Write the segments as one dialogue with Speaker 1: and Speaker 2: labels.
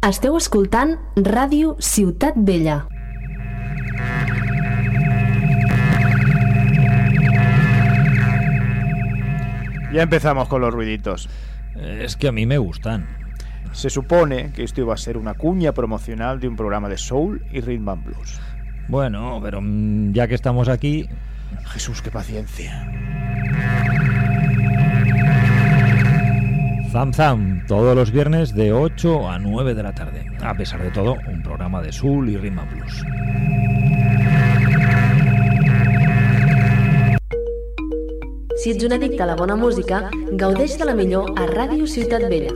Speaker 1: Esteu escoltant Ràdio Ciutat Vella.
Speaker 2: Ya empezamos con los ruiditos.
Speaker 3: Es que a mí me gustan.
Speaker 2: Se supone que esto iba a ser una cuña promocional de un programa de soul y rhythm and blues.
Speaker 3: Bueno, pero mm, ya que estamos aquí,
Speaker 2: Jesús, qué paciencia.
Speaker 3: Zam Zam, todos los viernes de 8 a 9 de la tarde. A pesar de todo, un programa de soul y and blues.
Speaker 1: Si ets un addicte a la bona música, gaudeix de la millor a Ràdio Ciutat Vella.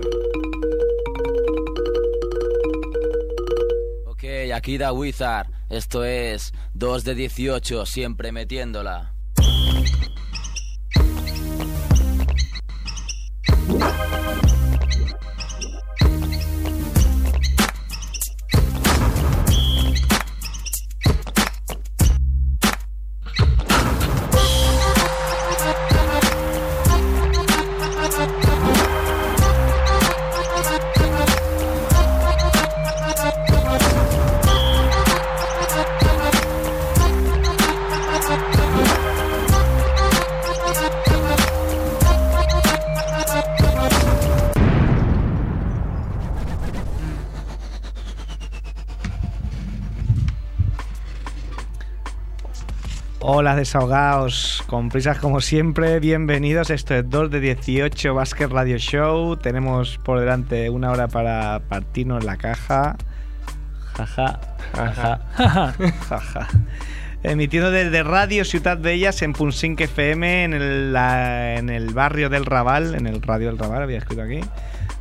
Speaker 4: Ok, aquí da Wizard. Esto es 2 de 18, siempre metiéndola.
Speaker 5: Música Hola desahogados, con prisas como siempre, bienvenidos. Esto es 2 de 18 Basket Radio Show. Tenemos por delante una hora para partirnos la caja. Jaja, jaja, jaja. Emitiendo desde Radio Ciudad Bellas en Punsink FM, en el, la- en el barrio del Raval, en el radio del Raval, había escrito aquí.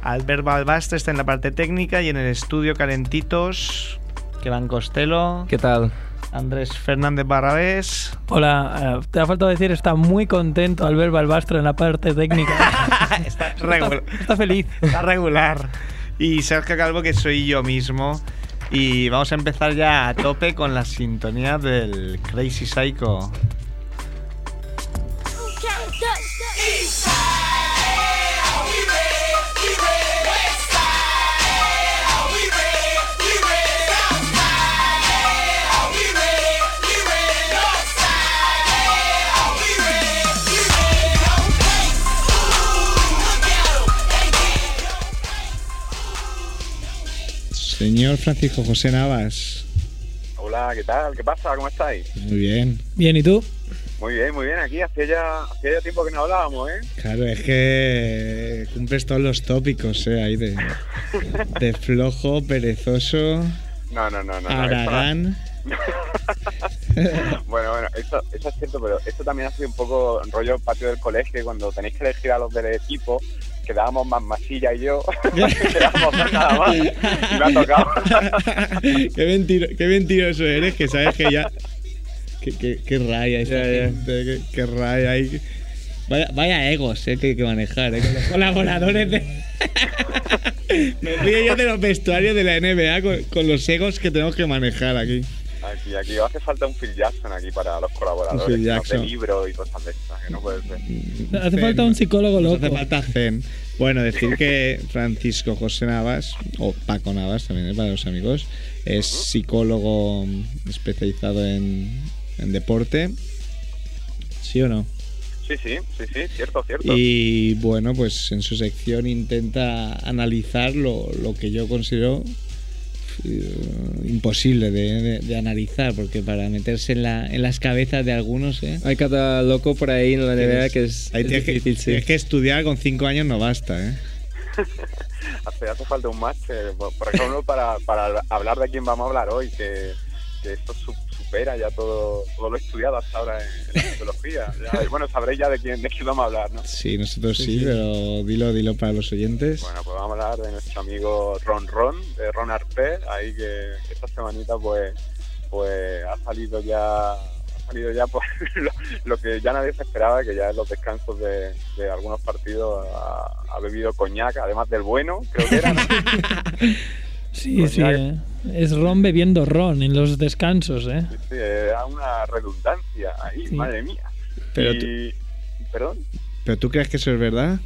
Speaker 5: Albert Balbastre está en la parte técnica y en el estudio Calentitos, que van Costello.
Speaker 6: ¿Qué tal?
Speaker 5: Andrés Fernández Barrabés.
Speaker 6: Hola, eh, te ha faltado decir, está muy contento al ver Balbastre en la parte técnica.
Speaker 5: está, regular,
Speaker 6: está feliz.
Speaker 5: está regular. Y Sergio Calvo, que soy yo mismo. Y vamos a empezar ya a tope con la sintonía del Crazy Psycho. Señor Francisco José Navas.
Speaker 7: Hola, ¿qué tal? ¿Qué pasa? ¿Cómo estáis?
Speaker 5: Muy bien.
Speaker 6: Bien, ¿y tú?
Speaker 7: Muy bien, muy bien. Aquí hacía ya, hacía ya tiempo que no hablábamos, ¿eh?
Speaker 5: Claro, es que cumples todos los tópicos, ¿eh? Ahí de, de flojo, perezoso,
Speaker 7: No, no, no, no.
Speaker 5: Aragán.
Speaker 7: bueno, bueno, eso, eso es cierto, pero esto también ha sido un poco rollo patio del colegio, cuando tenéis que elegir a los del equipo, quedábamos más Masilla y yo, quedábamos nada más, y me ha tocado.
Speaker 5: qué, mentiro- qué mentiroso eres, que sabes que ya. Qué, qué- qué raya esta
Speaker 6: Ya, ya.
Speaker 5: gente, qué, qué raya hay. Vaya, vaya egos eh, que hay que manejar, eh, con los colaboradores de. Me río yo de los vestuarios de la NBA con, con los egos que tenemos que manejar aquí.
Speaker 7: Aquí, aquí hace falta un Phil Jackson aquí para los colaboradores,
Speaker 5: Phil Jackson.
Speaker 7: de libro y cosas de estas, que no puede ser.
Speaker 6: Hace
Speaker 5: Zen.
Speaker 6: falta un psicólogo
Speaker 5: Nos
Speaker 6: loco.
Speaker 5: hace falta Zen. Bueno, decir que Francisco José Navas, o Paco Navas también es para los amigos, es psicólogo especializado en, en deporte. ¿Sí o no?
Speaker 7: Sí, sí, sí, sí, cierto, cierto.
Speaker 5: Y bueno, pues en su sección intenta analizar lo, lo que yo considero imposible de, de- de analizar, porque para meterse en, la, en las cabezas de algunos, ¿eh?
Speaker 8: Hay cada loco por ahí en la NBA que es, es
Speaker 5: que,
Speaker 8: difícil, sí.
Speaker 5: tienes que estudiar con cinco años no basta, ¿eh?
Speaker 7: Hace, hace falta un máster, por ejemplo, para, para hablar de quién vamos a hablar hoy, que, que esto supera ya todo, todo lo estudiado hasta ahora en, en psicología. Ya- bueno, sabréis ya de quién, de quién vamos a hablar, ¿no?
Speaker 5: Sí, nosotros sí,
Speaker 8: Sí, sí.
Speaker 5: pero dilo, dilo para los oyentes.
Speaker 7: Bueno, pues vamos a hablar de nuestro amigo Ron Ron, de Ron Arpé, ahí que esta semanita pues, pues ha salido ya ha salido ya pues, lo, lo que ya nadie se esperaba, que ya en los descansos de, de algunos partidos ha, ha bebido coñac, además del bueno, creo que era, ¿no?
Speaker 6: Sí,
Speaker 7: Pues
Speaker 6: sí. eh. Es Ron bebiendo Ron en los descansos, ¿eh?
Speaker 7: Sí, sí, era una redundancia ahí,
Speaker 6: Sí.
Speaker 7: madre mía.
Speaker 5: Pero
Speaker 7: y, perdón,
Speaker 5: ¿Pero tú crees que eso es verdad?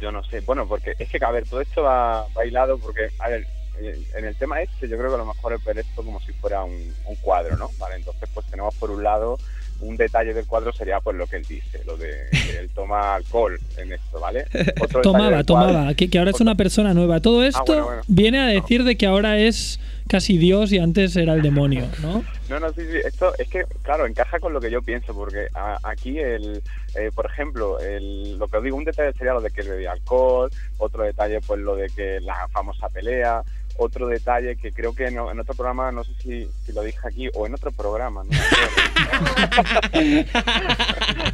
Speaker 7: yo no sé, bueno, porque es que, a ver, todo esto va bailado porque, a ver, eh, en el tema este yo creo que lo mejor es ver esto como si fuera un, un cuadro, ¿no? Vale, entonces pues tenemos por un lado un detalle del cuadro sería pues lo que él dice, lo de él toma alcohol en esto, ¿vale? Otro
Speaker 6: Tomaba,
Speaker 7: cuadro-
Speaker 6: tomaba, que, que ahora es una persona nueva. Todo esto
Speaker 7: bueno, bueno.
Speaker 6: viene a decir de que ahora es casi Dios y antes era el demonio, ¿no?
Speaker 7: No, no, sí, sí. Esto es que, claro, encaja con lo que yo pienso, porque a- aquí, el, eh, por ejemplo, el, lo que os digo, un detalle sería lo de que él bebía alcohol, otro detalle, pues lo de que la famosa pelea, otro detalle que creo que no- en otro programa, no sé si, si lo dije aquí, o en otro programa, no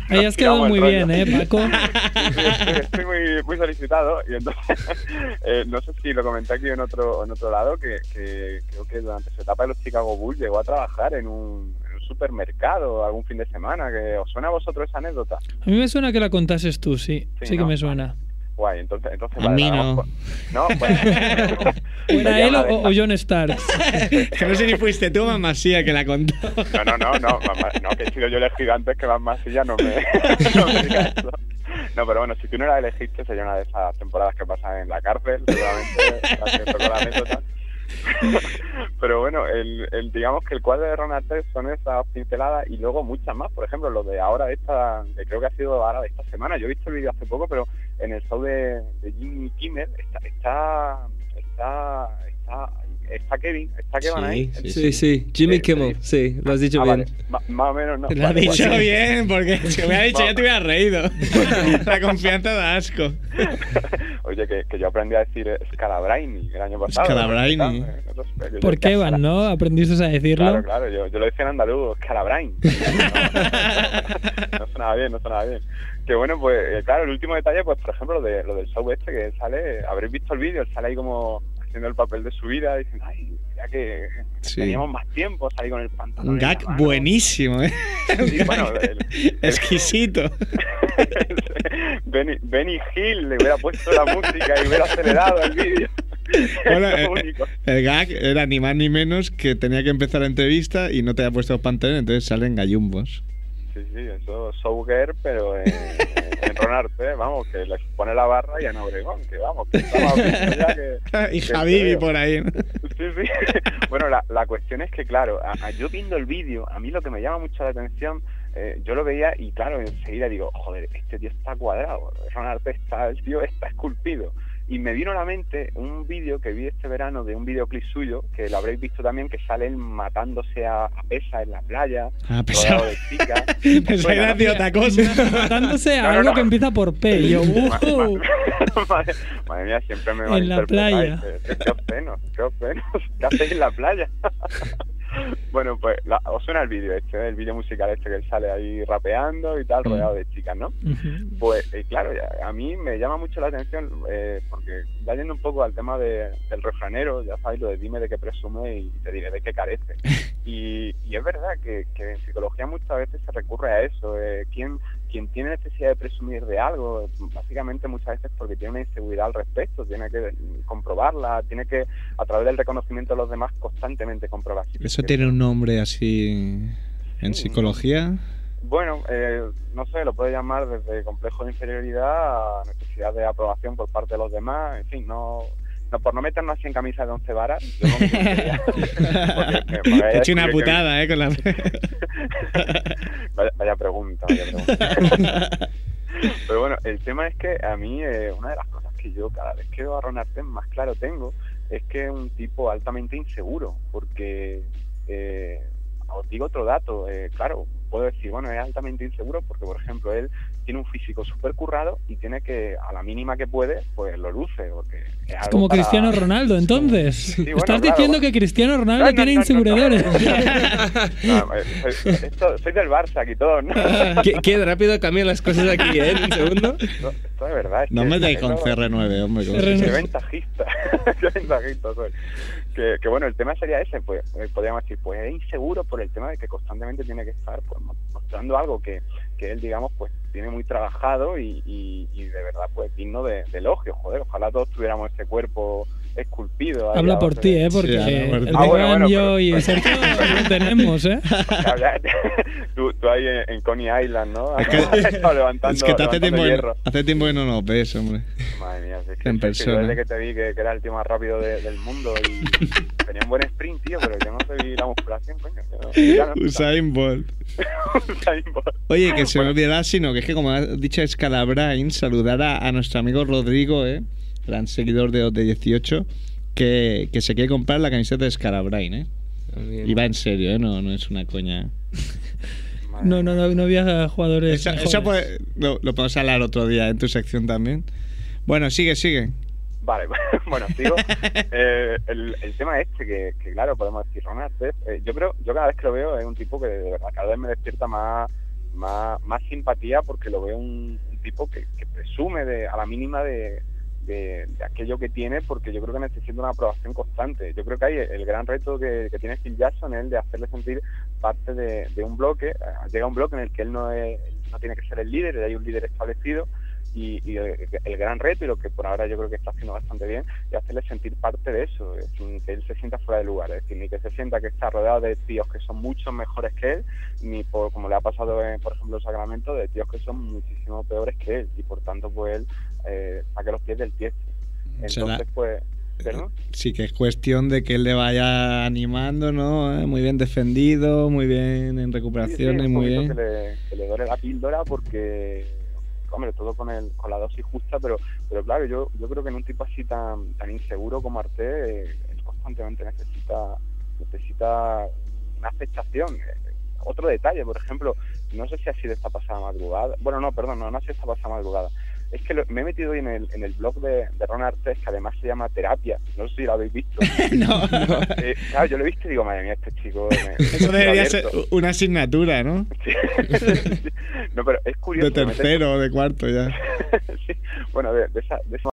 Speaker 7: me
Speaker 6: has quedado muy bien. ¿eh, Paco?
Speaker 7: Estoy, estoy muy, muy solicitado y entonces eh, no sé si lo comenté aquí en otro en otro lado que, que creo que durante su etapa de los Chicago Bulls llegó a trabajar en un, en un supermercado algún fin de semana que os suena a vosotros esa anécdota
Speaker 6: A mí me suena que la contases tú, sí. Sí,
Speaker 7: Sí,
Speaker 6: que me suena.
Speaker 7: Guay entonces entonces
Speaker 5: A
Speaker 7: vale,
Speaker 5: mí no.
Speaker 7: con- no bueno
Speaker 6: ¿Era
Speaker 7: Sería
Speaker 6: él o, o John Stark?
Speaker 5: Que no sé si fuiste tú, mamá Masía, que la contó.
Speaker 7: No, no, no, no, mamá, no, que he sido yo elegido antes que Van Masilla no me, no me diga eso. No, pero bueno, si tú no la elegiste sería una de esas temporadas que pasan en la cárcel, seguramente, la. Pero bueno, el, el, digamos que el cuadro de Ron Artes son esas pinceladas y luego muchas más. Por ejemplo, lo de ahora de esta, de creo que ha sido ahora de esta semana. Yo he visto el vídeo hace poco, pero en el show de, de Jimmy Kimmel está, está, está, está, está Kevin, está Kevin ahí.
Speaker 5: Sí, sí. Jimmy
Speaker 7: Sí,
Speaker 5: Kimmel, sí, lo has dicho
Speaker 7: Ah,
Speaker 5: bien.
Speaker 7: vale. Más o menos no.
Speaker 5: Lo has
Speaker 7: Vale,
Speaker 5: dicho bien, porque si me hubiera dicho ya te hubiera reído. La confianza da asco.
Speaker 7: Oye, que, que yo aprendí a decir Scalabraini el año pasado. ¿no? No sé, yo-
Speaker 6: ¿Por qué, Van, no? ¿Aprendiste a decirlo?
Speaker 7: Claro, claro, yo, yo lo decía en andaluz, Scalabrain. No, no sonaba bien, no sonaba bien. Que bueno, pues eh, claro, el último detalle, pues por ejemplo, lo, de, lo del show este, que sale, habréis visto el vídeo, sale ahí como haciendo el papel de su vida, diciendo, ay, ya que
Speaker 5: Sí.
Speaker 7: teníamos más tiempo, salí con el pantalón.
Speaker 5: Un gag buenísimo, ¿eh?
Speaker 7: Sí, bueno, el-
Speaker 5: Exquisito.
Speaker 7: Benny, Benny Hill le hubiera puesto la música y hubiera acelerado el vídeo.
Speaker 5: Bueno,
Speaker 7: Es
Speaker 5: eh,
Speaker 7: único.
Speaker 5: el gag era ni más ni menos que tenía que empezar la entrevista y no te había puesto los pantalones, entonces salen gallumbos.
Speaker 7: Sí, sí, eso Souger, pero en, en Ron Arte, vamos, que les pone la barra y en Obregón, que vamos, que estamos ya que...
Speaker 5: y
Speaker 7: creo.
Speaker 5: por ahí. ¿no?
Speaker 7: Sí, sí. Bueno, la, la cuestión es que, claro, a- a- yo viendo el vídeo, a mí lo que me llama mucho la atención, eh, yo lo veía y, claro, enseguida digo, joder, este tío está cuadrado, Ron Arte está, el tío está esculpido. Y me vino a la mente un vídeo que vi este verano de un videoclip suyo, que lo habréis visto también, que sale él matándose a, a pesa en la playa,
Speaker 5: Ah,
Speaker 7: rodeado de chicas.
Speaker 5: Pensaba que de otra cosa.
Speaker 6: Matándose a
Speaker 7: No, no,
Speaker 6: algo
Speaker 7: no.
Speaker 6: que empieza por P. Yo, "Uh".
Speaker 7: ma- madre, madre mía, siempre me
Speaker 6: En la playa.
Speaker 7: Qué obsceno, qué obsceno. ¿Qué hacéis en la playa? bueno, pues la- os suena el vídeo este, el vídeo musical este que él sale ahí rapeando y tal, rodeado de chicas, ¿no? Pues eh, claro, ya- a mí me llama mucho la atención eh, porque ya yendo un poco al tema de- del refranero, ya sabéis lo de dime de qué presume y te diré de qué carece. Y, y es verdad que, que en psicología muchas veces se recurre a eso. Eh, ¿quién, quien tiene necesidad de presumir de algo, básicamente muchas veces porque tiene una inseguridad al respecto, tiene que comprobarla, tiene que a través del reconocimiento de los demás constantemente comprobar. si
Speaker 5: Eso tiene un nombre así en
Speaker 7: Sí.
Speaker 5: psicología.
Speaker 7: Bueno, eh, no sé, lo puede llamar desde complejo de inferioridad a necesidad de aprobación por parte de los demás, en fin, no, no por no meternos así en camisa de once varas. yo no
Speaker 5: Te he hecho una
Speaker 7: que-
Speaker 5: putada, ¿eh? Con la...
Speaker 7: vaya, vaya pregunta, vaya pregunta. Pero bueno, el tema es que a mí eh, una de las cosas que yo cada vez que veo a Ron Artem más claro tengo es que es un tipo altamente inseguro, porque eh, os digo otro dato, eh, claro, puedo decir, bueno, es altamente inseguro porque, por ejemplo, él tiene un físico súper currado y tiene que, a la mínima que puede, pues lo luce, porque es,
Speaker 6: Es
Speaker 7: algo
Speaker 6: como
Speaker 7: para-
Speaker 6: Cristiano Ronaldo, entonces.
Speaker 7: bueno,
Speaker 6: Estás
Speaker 7: claro,
Speaker 6: diciendo
Speaker 7: bueno.
Speaker 6: que Cristiano Ronaldo
Speaker 7: No, no,
Speaker 6: tiene
Speaker 7: no, no,
Speaker 6: inseguridades.
Speaker 7: No, eh, soy, esto- soy del Barça aquí todos, ¿no?
Speaker 5: qué, qué rápido cambian las cosas aquí, ¿eh? En un segundo.
Speaker 7: Esto, es verdad. es
Speaker 5: No
Speaker 7: que-
Speaker 5: me deis con
Speaker 7: eso-
Speaker 5: CR9, hombre. que-
Speaker 6: CR9.
Speaker 7: Qué ventajista, qué ventajista soy. Que, que bueno, el tema sería ese, pues eh, podríamos decir, pues es inseguro por el tema de que constantemente tiene que estar pues, mo- mostrando algo que, que él, digamos, pues tiene muy trabajado y, y, y de verdad, pues digno de, de elogio, joder, ojalá todos tuviéramos ese cuerpo esculpido. ahí
Speaker 6: Habla por ti, ¿eh? Porque
Speaker 5: Sí,
Speaker 6: el.
Speaker 7: Ah, bueno, bueno,
Speaker 6: yo y Sergio lo tenemos, ¿eh?
Speaker 7: Tú, tú ahí en, en Coney Island, ¿no?
Speaker 5: Es que,
Speaker 7: levantando,
Speaker 5: es que te hace
Speaker 7: levantando
Speaker 5: tiempo, que, hace tiempo que no nos ves, hombre.
Speaker 7: Madre mía, es que,
Speaker 5: En persona.
Speaker 7: yo desde que te vi que, que era el tío más rápido de- del mundo y tenía un buen sprint, tío, pero yo no te vi la musculación, coño. No-
Speaker 5: Usain Bolt.
Speaker 7: Usain Bolt.
Speaker 5: Oye, que se me olvidaba, sino que es que como ha dicho Scalabrain, saludar a, a nuestro amigo Rodrigo, ¿eh? Gran seguidor de, de 18, que, que se quiere comprar la camiseta de Scalabrain, ¿eh? Y va en serio, ¿eh? No, no es una coña.
Speaker 6: No, no, no, no había jugadores.
Speaker 5: Eso,
Speaker 6: mejores.
Speaker 5: eso puede- lo, lo podemos hablar otro día en tu sección también. Bueno, sigue, sigue.
Speaker 7: Vale, bueno, sigo. Eh, el, el tema este, que, que claro, podemos decir, Ron Artest, eh, yo creo, yo cada vez que lo veo es un tipo que de verdad cada vez me despierta más, más, más simpatía porque lo veo un, un tipo que, que presume de, a la mínima de, de, de aquello que tiene porque yo creo que necesita una aprobación constante. Yo creo que hay el gran reto que, que tiene Phil Jackson es el de hacerle sentir parte de, de un bloque. Eh, Llega un bloque en el que él no, es, no tiene que ser el líder, hay un líder establecido y, el, gran reto y lo que por ahora yo creo que está haciendo bastante bien es hacerle sentir parte de eso, es sin que él se sienta fuera de lugar, es decir, ni que se sienta que está rodeado de tíos que son mucho mejores que él, ni por, como le ha pasado en, por ejemplo en Sacramento, de tíos que son muchísimo peores que él y por tanto pues él eh, saque los pies del tiesto.
Speaker 5: Será-
Speaker 7: Entonces pues, ¿perdón?
Speaker 5: Sí, que es cuestión de que él le vaya animando, ¿no? Eh, Muy bien defendido, muy bien en
Speaker 7: Sí, sí,
Speaker 5: recuperaciones,
Speaker 7: un
Speaker 5: muy bien.
Speaker 7: Que le, que le dore la píldora porque, hombre, todo con el, con la dosis justa, pero, pero claro, yo, yo creo que en un tipo así tan, tan inseguro como Arte, eh, él constantemente necesita, necesita una aceptación. Eh, Otro detalle, por ejemplo, no sé si ha sido esta pasada madrugada, bueno, no, perdón, no, no ha sido esta pasada madrugada. Es que lo- me he metido hoy en el, en el blog de, de Ron Artes, que además se llama Terapia. No sé si lo habéis visto.
Speaker 5: no, no.
Speaker 7: Eh, claro, yo lo he visto y digo, madre mía, este chico. me-
Speaker 5: Eso debería ser una asignatura, ¿no?
Speaker 7: Sí. no, pero es curioso.
Speaker 5: De tercero o de cuarto ya.
Speaker 7: sí, bueno, de, de esa, de esa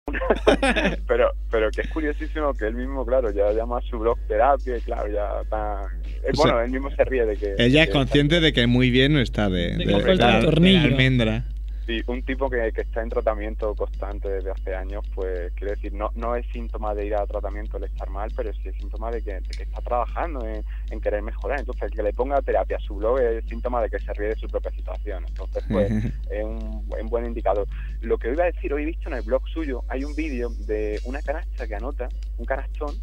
Speaker 7: pero, pero que es curiosísimo que él mismo, claro, ya llama a su blog terapia y claro, ya está... eh,
Speaker 5: O sea,
Speaker 7: bueno, él mismo se ríe de que...
Speaker 5: Ella es
Speaker 7: que-
Speaker 5: consciente de que muy bien no está de,
Speaker 6: De
Speaker 5: de- la- almendra.
Speaker 7: Sí, un tipo que, que está en tratamiento constante desde hace años, pues quiero decir, no, no es síntoma de ir a tratamiento el estar mal, pero sí es síntoma de que, de que está trabajando en, en querer mejorar. Entonces, el que le ponga terapia a su blog es síntoma de que se ríe de su propia situación. Entonces, pues, es un, un buen indicador. Lo que iba a decir, hoy he visto en el blog suyo, hay un vídeo de una canasta que anota, un canastón,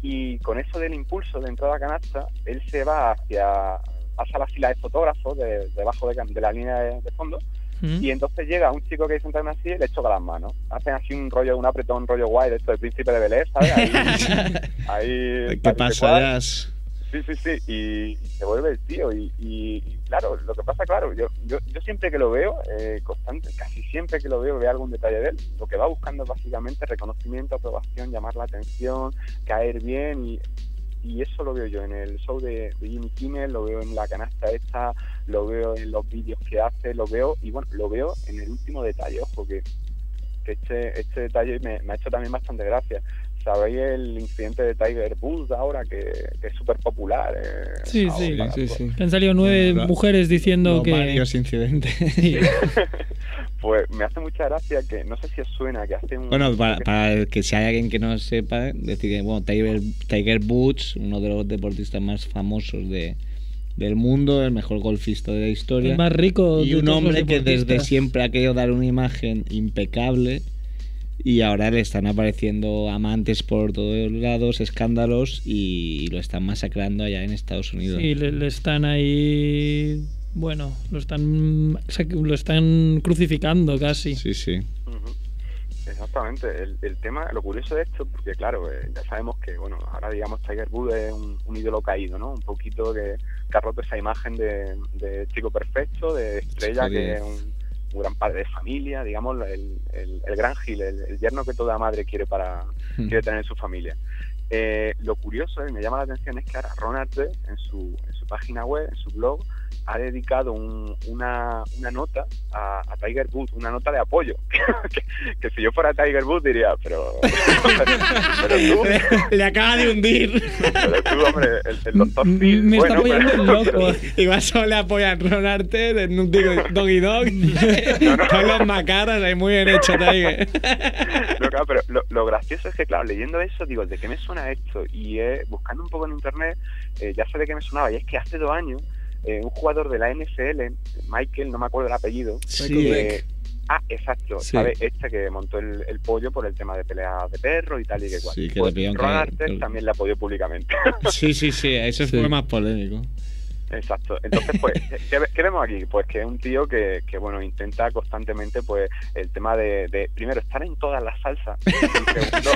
Speaker 7: y con eso del impulso de entrada a canasta, él se va hacia, pasa la fila de fotógrafos de, debajo de, de la línea de, de fondo,
Speaker 6: ¿Mm?
Speaker 7: y entonces llega un chico que en una silla y le choca las manos. Hacen así un rollo, un apretón, rollo guay de esto del príncipe de Bel Air, ¿sabes? Ahí, ahí
Speaker 5: ¿Qué pasa. Jazz?
Speaker 7: Sí, sí, sí, y, y se vuelve el tío. Y, y- y claro, lo que pasa, claro, yo, yo, yo siempre que lo veo, eh, constante, casi siempre que lo veo, veo algún detalle de él. Lo que va buscando es básicamente reconocimiento, aprobación, llamar la atención, caer bien. Y, y eso lo veo yo en el show de, Jimmy Kimmel, lo veo en la canasta esta, lo veo en los vídeos que hace, lo veo, y bueno, lo veo en el último detalle, ojo, que, este, este detalle me ha hecho también bastante gracia. ¿Sabéis el incidente de Tiger Woods ahora, que, que es súper popular? eh,
Speaker 6: Sí, sí.
Speaker 5: Sí, sí.
Speaker 6: Han salido nueve
Speaker 5: Bueno,
Speaker 6: mujeres diciendo
Speaker 5: Los
Speaker 6: que.
Speaker 5: varios incidentes.
Speaker 6: Sí.
Speaker 7: Pues me hace mucha gracia que, no sé si os suena, que hace un...
Speaker 5: Bueno, para,
Speaker 7: que-
Speaker 5: para el que si hay alguien que no sepa, decir que bueno, Tiger, Tiger Woods, uno de los deportistas más famosos de, del mundo, el mejor golfista de la historia.
Speaker 6: El más rico
Speaker 5: y
Speaker 6: de
Speaker 5: un hombre que desde siempre ha querido dar una imagen impecable y ahora le están apareciendo amantes por todos lados, escándalos y lo están masacrando allá en Estados Unidos.
Speaker 6: Sí, le, le están ahí. Bueno, lo están, lo están crucificando casi.
Speaker 5: sí, sí.
Speaker 7: Exactamente. El, el tema, lo curioso de esto, porque claro, eh, ya sabemos que, bueno, ahora digamos Tiger Woods es un, un ídolo caído, ¿no? Un poquito que, que ha roto esa imagen de, de chico perfecto, de estrella, que es un gran padre de familia, digamos, el, el, el gran Gil, el, el yerno que toda madre quiere para quiere tener en su familia. Eh, lo curioso y me llama la atención es que ahora Ron Artest en su, en su página web, en su blog, ha dedicado un- una, una nota a, a Tiger Woods, una nota de apoyo. que, que si yo fuera Tiger Woods diría, pero, pero tú,
Speaker 5: Le acaba de hundir.
Speaker 7: pero tú, hombre, el, el doctor Phil,
Speaker 6: Me está
Speaker 7: bueno,
Speaker 6: apoyando
Speaker 7: pero-
Speaker 6: el loco.
Speaker 5: Igual solo le apoyan Ron Arte, digo, Doggy Dog. Todos los macaras ahí muy bien hecho, Tiger.
Speaker 7: No, claro, pero lo, lo gracioso es que, claro, leyendo eso, digo, ¿de qué me suena esto? Y eh, buscando un poco en internet, eh, ya sé de qué me sonaba. Y es que hace dos años, eh, un jugador de la NFL, Michael, no me acuerdo el apellido.
Speaker 5: Sí.
Speaker 7: eh, ah, exacto,
Speaker 5: Sí.
Speaker 7: ¿sabes? Este que montó el, el pollo por el tema de peleas de perros y tal y que cual.
Speaker 5: Sí, que
Speaker 7: Pues
Speaker 5: le
Speaker 7: Ron
Speaker 5: que-
Speaker 7: también le apoyó públicamente.
Speaker 5: Sí, sí, sí, eso
Speaker 8: Sí.
Speaker 5: fue más polémico.
Speaker 7: Exacto. Entonces, pues, ¿qué, qué vemos aquí? Pues que es un tío que, que, bueno, intenta constantemente, pues, el tema de, de, primero, estar en todas las salsas. Segundo,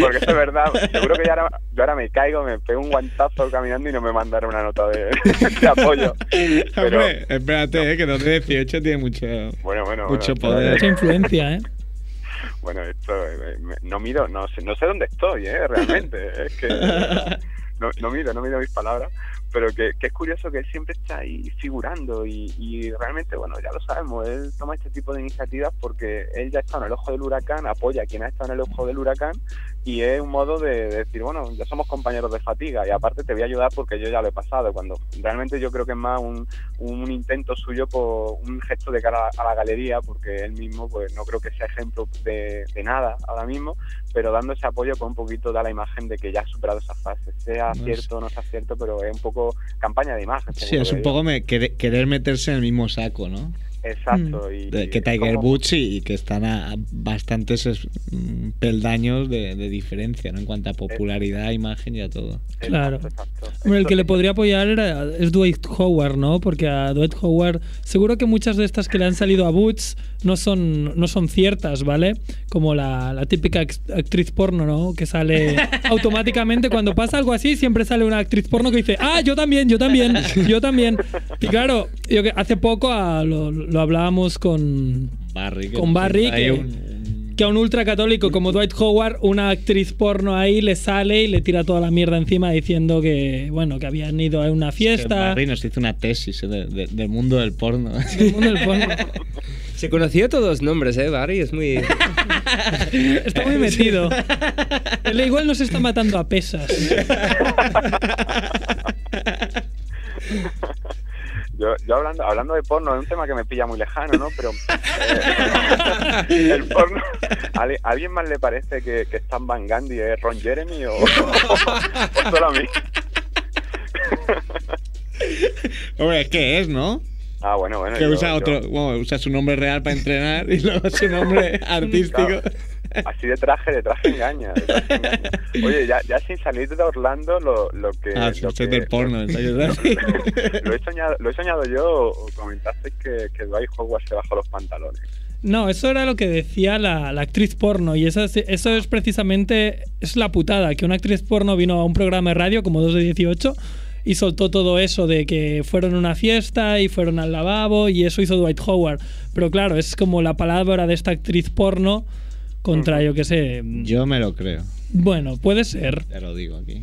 Speaker 7: porque eso es verdad, seguro que yo ahora, yo ahora me caigo, me pego un guantazo caminando y no me mandaré una nota de, de apoyo. Pero,
Speaker 5: Hombre, espérate, eh, que los de 18 tiene mucho,
Speaker 7: bueno, bueno.
Speaker 5: mucho
Speaker 7: bueno,
Speaker 5: poder.
Speaker 6: Mucha influencia, ¿eh?
Speaker 7: Bueno, esto, eh, me- no miro, no sé, no sé dónde estoy, ¿eh? Realmente. Es que no, no miro, no miro mis palabras, pero que, que es curioso que él siempre está ahí figurando y, y realmente, bueno, ya lo sabemos, él toma este tipo de iniciativas porque él ya está en el ojo del huracán, apoya a quien ha estado en el ojo del huracán y es un modo de, de decir, bueno, ya somos compañeros de fatiga y aparte te voy a ayudar porque yo ya lo he pasado, cuando realmente yo creo que es más un, un intento suyo por un gesto de cara a la galería porque él mismo pues no creo que sea ejemplo de, de nada ahora mismo pero dando ese apoyo pues un poquito da la imagen de que ya ha superado esa fase. Sea
Speaker 5: No
Speaker 7: cierto o no sea cierto pero es un poco campaña de imagen
Speaker 5: Sí, es un poco me- querer meterse en el mismo saco, ¿no?
Speaker 7: Exacto y,
Speaker 5: De- que
Speaker 7: y
Speaker 5: Tiger
Speaker 7: como-
Speaker 5: Woods y, y que están a bastantes es- mm, peldaños de, de diferencia, ¿no? En cuanto a popularidad, imagen y a todo.
Speaker 7: exacto,
Speaker 6: Claro.
Speaker 7: exacto.
Speaker 6: Hombre, el que le podría apoyar era- es Dwight Howard, ¿no? Porque a Dwight Howard, seguro que muchas de estas que le han salido a Boots no son, no son ciertas, ¿vale? Como la, la típica actriz porno, ¿no? Que sale automáticamente cuando pasa algo así, siempre sale una actriz porno que dice, ah, yo también, yo también, yo también. Y claro, yo que hace poco ah, lo, lo hablábamos con,
Speaker 5: Barry. que
Speaker 6: Con Barry, que- que a un ultracatólico como Dwight Howard, una actriz porno ahí le sale y le tira toda la mierda encima diciendo que, bueno, que habían ido a una
Speaker 5: que
Speaker 6: fiesta.
Speaker 5: Barry nos hizo una tesis eh, de- de- del mundo del porno.
Speaker 6: del mundo del porno.
Speaker 8: Se conocía todos los nombres, ¿eh, Barry? Es muy...
Speaker 6: Está muy metido. Él igual nos está matando a pesas.
Speaker 7: yo, yo hablando hablando de porno es un tema que me pilla muy lejano no pero eh, el porno ¿a alguien más le parece que, que Stan Van Gundy es Ron Jeremy o, o solo a mí
Speaker 5: Hombre, es que es, ¿no?
Speaker 7: Ah bueno bueno
Speaker 5: Que
Speaker 7: yo-
Speaker 5: usa
Speaker 7: yo-
Speaker 5: otro, bueno, usa su nombre real para entrenar y luego su nombre artístico.
Speaker 7: Claro. Así de traje, de traje engaña. de traje engaña. Oye, ya, ya sin salir de Orlando, lo, lo que.
Speaker 5: Ah,
Speaker 7: lo que-
Speaker 5: del porno, ¿está
Speaker 7: lo, lo he soñado, lo he soñado yo o comentaste que, que Dwight Howard se bajó los pantalones.
Speaker 6: No, eso era lo que decía la, la actriz porno. Y eso es, eso es precisamente. Es la putada. Que una actriz porno vino a un programa de radio como 2 de 18 y soltó todo eso de que fueron a una fiesta y fueron al lavabo y eso hizo Dwight Howard. Pero claro, es como la palabra de esta actriz porno contra, yo qué sé.
Speaker 5: Yo me lo creo,
Speaker 6: Bueno, puede ser.
Speaker 5: te lo digo aquí.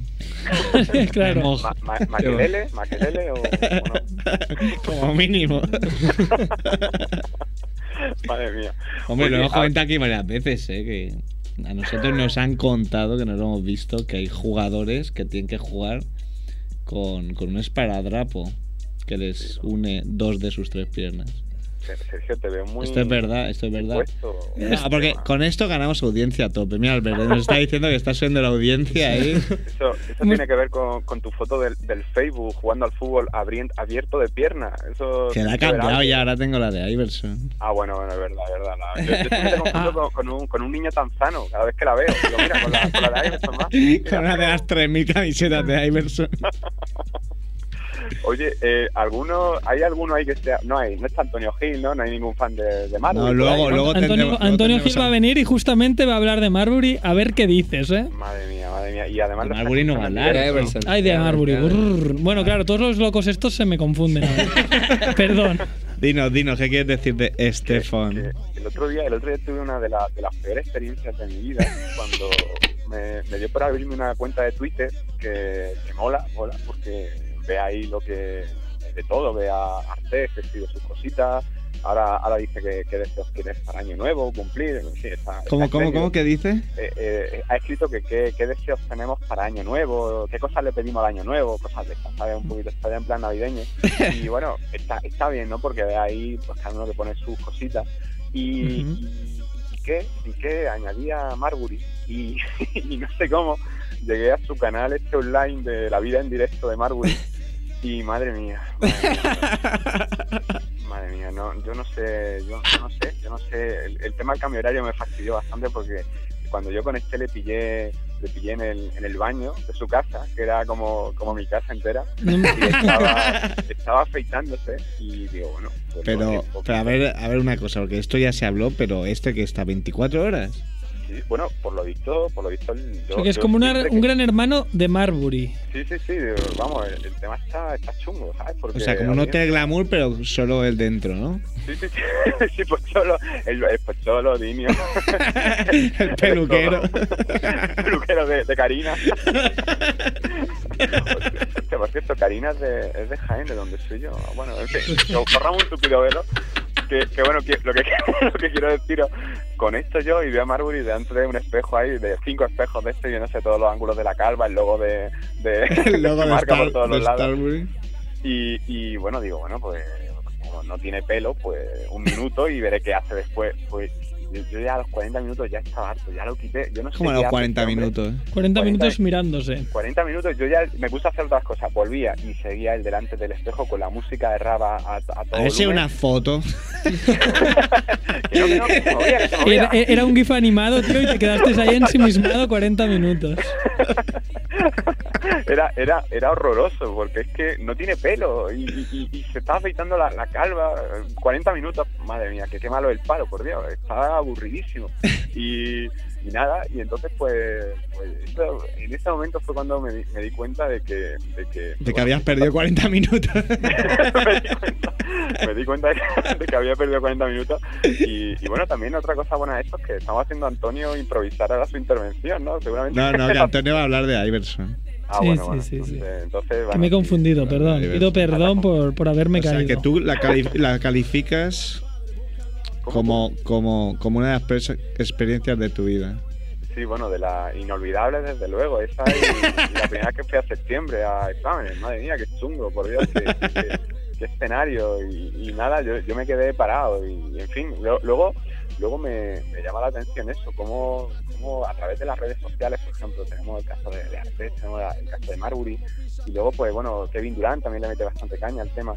Speaker 6: claro.
Speaker 7: Ma, ma, Maquelele, Maquelele o. o no?
Speaker 5: Como mínimo.
Speaker 7: Madre mía.
Speaker 5: Hombre,
Speaker 7: Oye,
Speaker 5: lo hemos
Speaker 7: a-
Speaker 5: comentado aquí varias veces, ¿eh? Que a nosotros nos han contado, que nos lo hemos visto, que hay jugadores que tienen que jugar con, con un esparadrapo que les une dos de sus tres piernas.
Speaker 7: Sergio, te veo muy.
Speaker 5: Esto es verdad, esto es verdad.
Speaker 7: puesto.
Speaker 5: Ah, porque con esto ganamos audiencia a tope. Mira, Albert, nos está diciendo que está subiendo la audiencia ahí.
Speaker 7: Eso, eso tiene que ver con, con tu foto del, del Facebook jugando al fútbol abierto de pierna. Eso
Speaker 5: Que la ha cambiado ya, ahora tengo la de Iverson.
Speaker 7: Ah, bueno, bueno, es verdad, es verdad. La- yo, yo siempre confundo con, con un, con un niño tan sano cada vez que la veo. Digo, mira, con la, con la de Iverson más.
Speaker 5: Con una de las 3.000 camisetas de Iverson.
Speaker 7: Oye, eh, ¿alguno, ¿hay alguno ahí que sea.? No hay, no está Antonio Gil, ¿no? No hay ningún fan de, de Marvel.
Speaker 5: No, luego-
Speaker 7: ahí, ¿no?
Speaker 5: luego-
Speaker 6: Antonio,
Speaker 5: tendremos-
Speaker 6: Antonio Gil va
Speaker 5: a-
Speaker 6: venir y justamente va a hablar de Marbury. A ver qué dices, ¿eh?
Speaker 7: Madre mía, madre mía. Y además.
Speaker 5: De Marbury no va a hablar.
Speaker 8: Everson.
Speaker 6: Ay, de Marbury. brrr. Bueno, claro, todos los locos estos se me confunden. a ver. Perdón.
Speaker 5: Dinos, dinos, ¿qué quieres decir de Estefan?
Speaker 7: el otro día el otro día tuve una de, las de las peores experiencias de mi vida cuando me, me dio por abrirme una cuenta de Twitter que, que mola, mola, porque ve ahí lo que de todo, ve a Arte, que escribe sus cositas, ahora, ahora dice que, que deseos quieres para año nuevo, cumplir, sí, está,
Speaker 5: ¿Cómo,
Speaker 7: está
Speaker 5: cómo, que dice?
Speaker 7: Eh, eh, ha escrito que qué qué deseos tenemos para año nuevo, qué cosas le pedimos al año nuevo, cosas de estas, ¿sabes? Un poquito está en plan navideño. Y bueno, está, está bien, ¿no? Porque ve ahí, pues cada uno que pone sus cositas. Y,
Speaker 5: Ujú.
Speaker 7: y, y qué, y qué, añadía Marbury. Y, y no sé cómo, llegué a su canal este online de la vida en directo de Marbury. Y madre mía, madre mía, madre mía, no, yo no sé, yo, yo no sé, yo no sé. El, el tema del cambio horario me fastidió bastante porque cuando yo conecté le pillé, le pillé en el, en el baño de su casa, que era como, como mi casa entera,
Speaker 6: No
Speaker 7: y estaba, estaba afeitándose y digo, bueno, pues
Speaker 5: Pero,
Speaker 7: lo-
Speaker 5: pero a ver, a ver una cosa, porque esto ya se habló, pero este que está 24 horas.
Speaker 7: Sí, bueno, por lo visto, por lo visto, el- yo,
Speaker 6: O sea, que es como una- un
Speaker 7: que-
Speaker 6: gran hermano de Marbury.
Speaker 7: Sí, sí, sí, vamos, el, el tema está, está chungo, ¿sabes? Porque
Speaker 5: O sea, como un hotel glamour, pero solo el dentro, ¿no?
Speaker 7: Sí, sí, sí, sí, Pocholo, el, el Pocholo, Dinio.
Speaker 5: El peluquero.
Speaker 7: El peluquero de, de Karina. Por cierto, Karina es de, es de Jaén, de donde soy yo. Bueno, en fin, co- corramos un tupido velo. Que, que bueno, que, lo, que, lo que quiero deciros, con esto yo y veo a Marbury delante de un espejo ahí, de cinco espejos de este, yo no sé todos los ángulos de la calva, el logo de, de,
Speaker 5: El logo
Speaker 7: su
Speaker 5: de,
Speaker 7: marca
Speaker 5: Star,
Speaker 7: por todos los lados.
Speaker 5: Starbury.
Speaker 7: Y, y bueno, digo, bueno, pues como no tiene pelo, pues un minuto y veré qué hace después. Pues yo, yo ya a los 40 minutos ya estaba harto, ya lo quité. Yo no sé
Speaker 5: Como a los
Speaker 7: hace
Speaker 5: 40
Speaker 7: este
Speaker 5: minutos. ¿eh?
Speaker 6: 40
Speaker 7: 40
Speaker 6: minutos mirándose.
Speaker 7: 40 minutos yo ya me puse a hacer otras cosas. Volvía y seguía él delante del espejo con la música de Raba a, a todo
Speaker 5: A ver si una foto.
Speaker 7: Que no, que no, que se movía, que se movía.
Speaker 6: Era, era un GIF animado, tío, y te quedaste ahí ensimismado 40 minutos.
Speaker 7: era, era, era horroroso porque es que no tiene pelo y, y- y- y se está afeitando la, la calva 40 minutos. Madre mía, que qué malo el palo, por Dios. Estaba aburridísimo. Y, y nada, y entonces pues, pues eso- en ese momento fue cuando me di, me di cuenta de que... De que,
Speaker 5: De que habías perdido 40 minutos.
Speaker 7: me di cuenta, me di cuenta de que, de que había perdido 40 minutos. Y, y bueno, también otra cosa buena de esto es que estamos haciendo a Antonio improvisar ahora su intervención, ¿no? Seguramente.
Speaker 5: No, no, que Antonio va a hablar de Iverson.
Speaker 7: Ah,
Speaker 6: Sí,
Speaker 7: bueno,
Speaker 6: sí,
Speaker 7: bueno,
Speaker 6: sí, sí.
Speaker 7: entonces,
Speaker 6: Que me he confundido,
Speaker 5: Vale,
Speaker 6: perdón. Pido perdón por, por haberme
Speaker 5: o sea,
Speaker 6: caído.
Speaker 5: que tú la, cali- la calificas
Speaker 7: ¿Cómo,
Speaker 5: como, como, como una de las experiencias de tu vida.
Speaker 7: Sí, bueno, de la inolvidable, desde luego. Esa y la primera que fui a septiembre a exámenes. Madre mía, qué chungo, por Dios, qué, qué- qué escenario. Y, y nada, yo, yo me quedé parado. Y, en fin, lo- luego luego me, me llama la atención eso, cómo, cómo a través de las redes sociales, por ejemplo, tenemos el caso de, de tenemos el caso de Marbury. Y luego, pues bueno, Kevin Durant también le mete bastante caña al tema.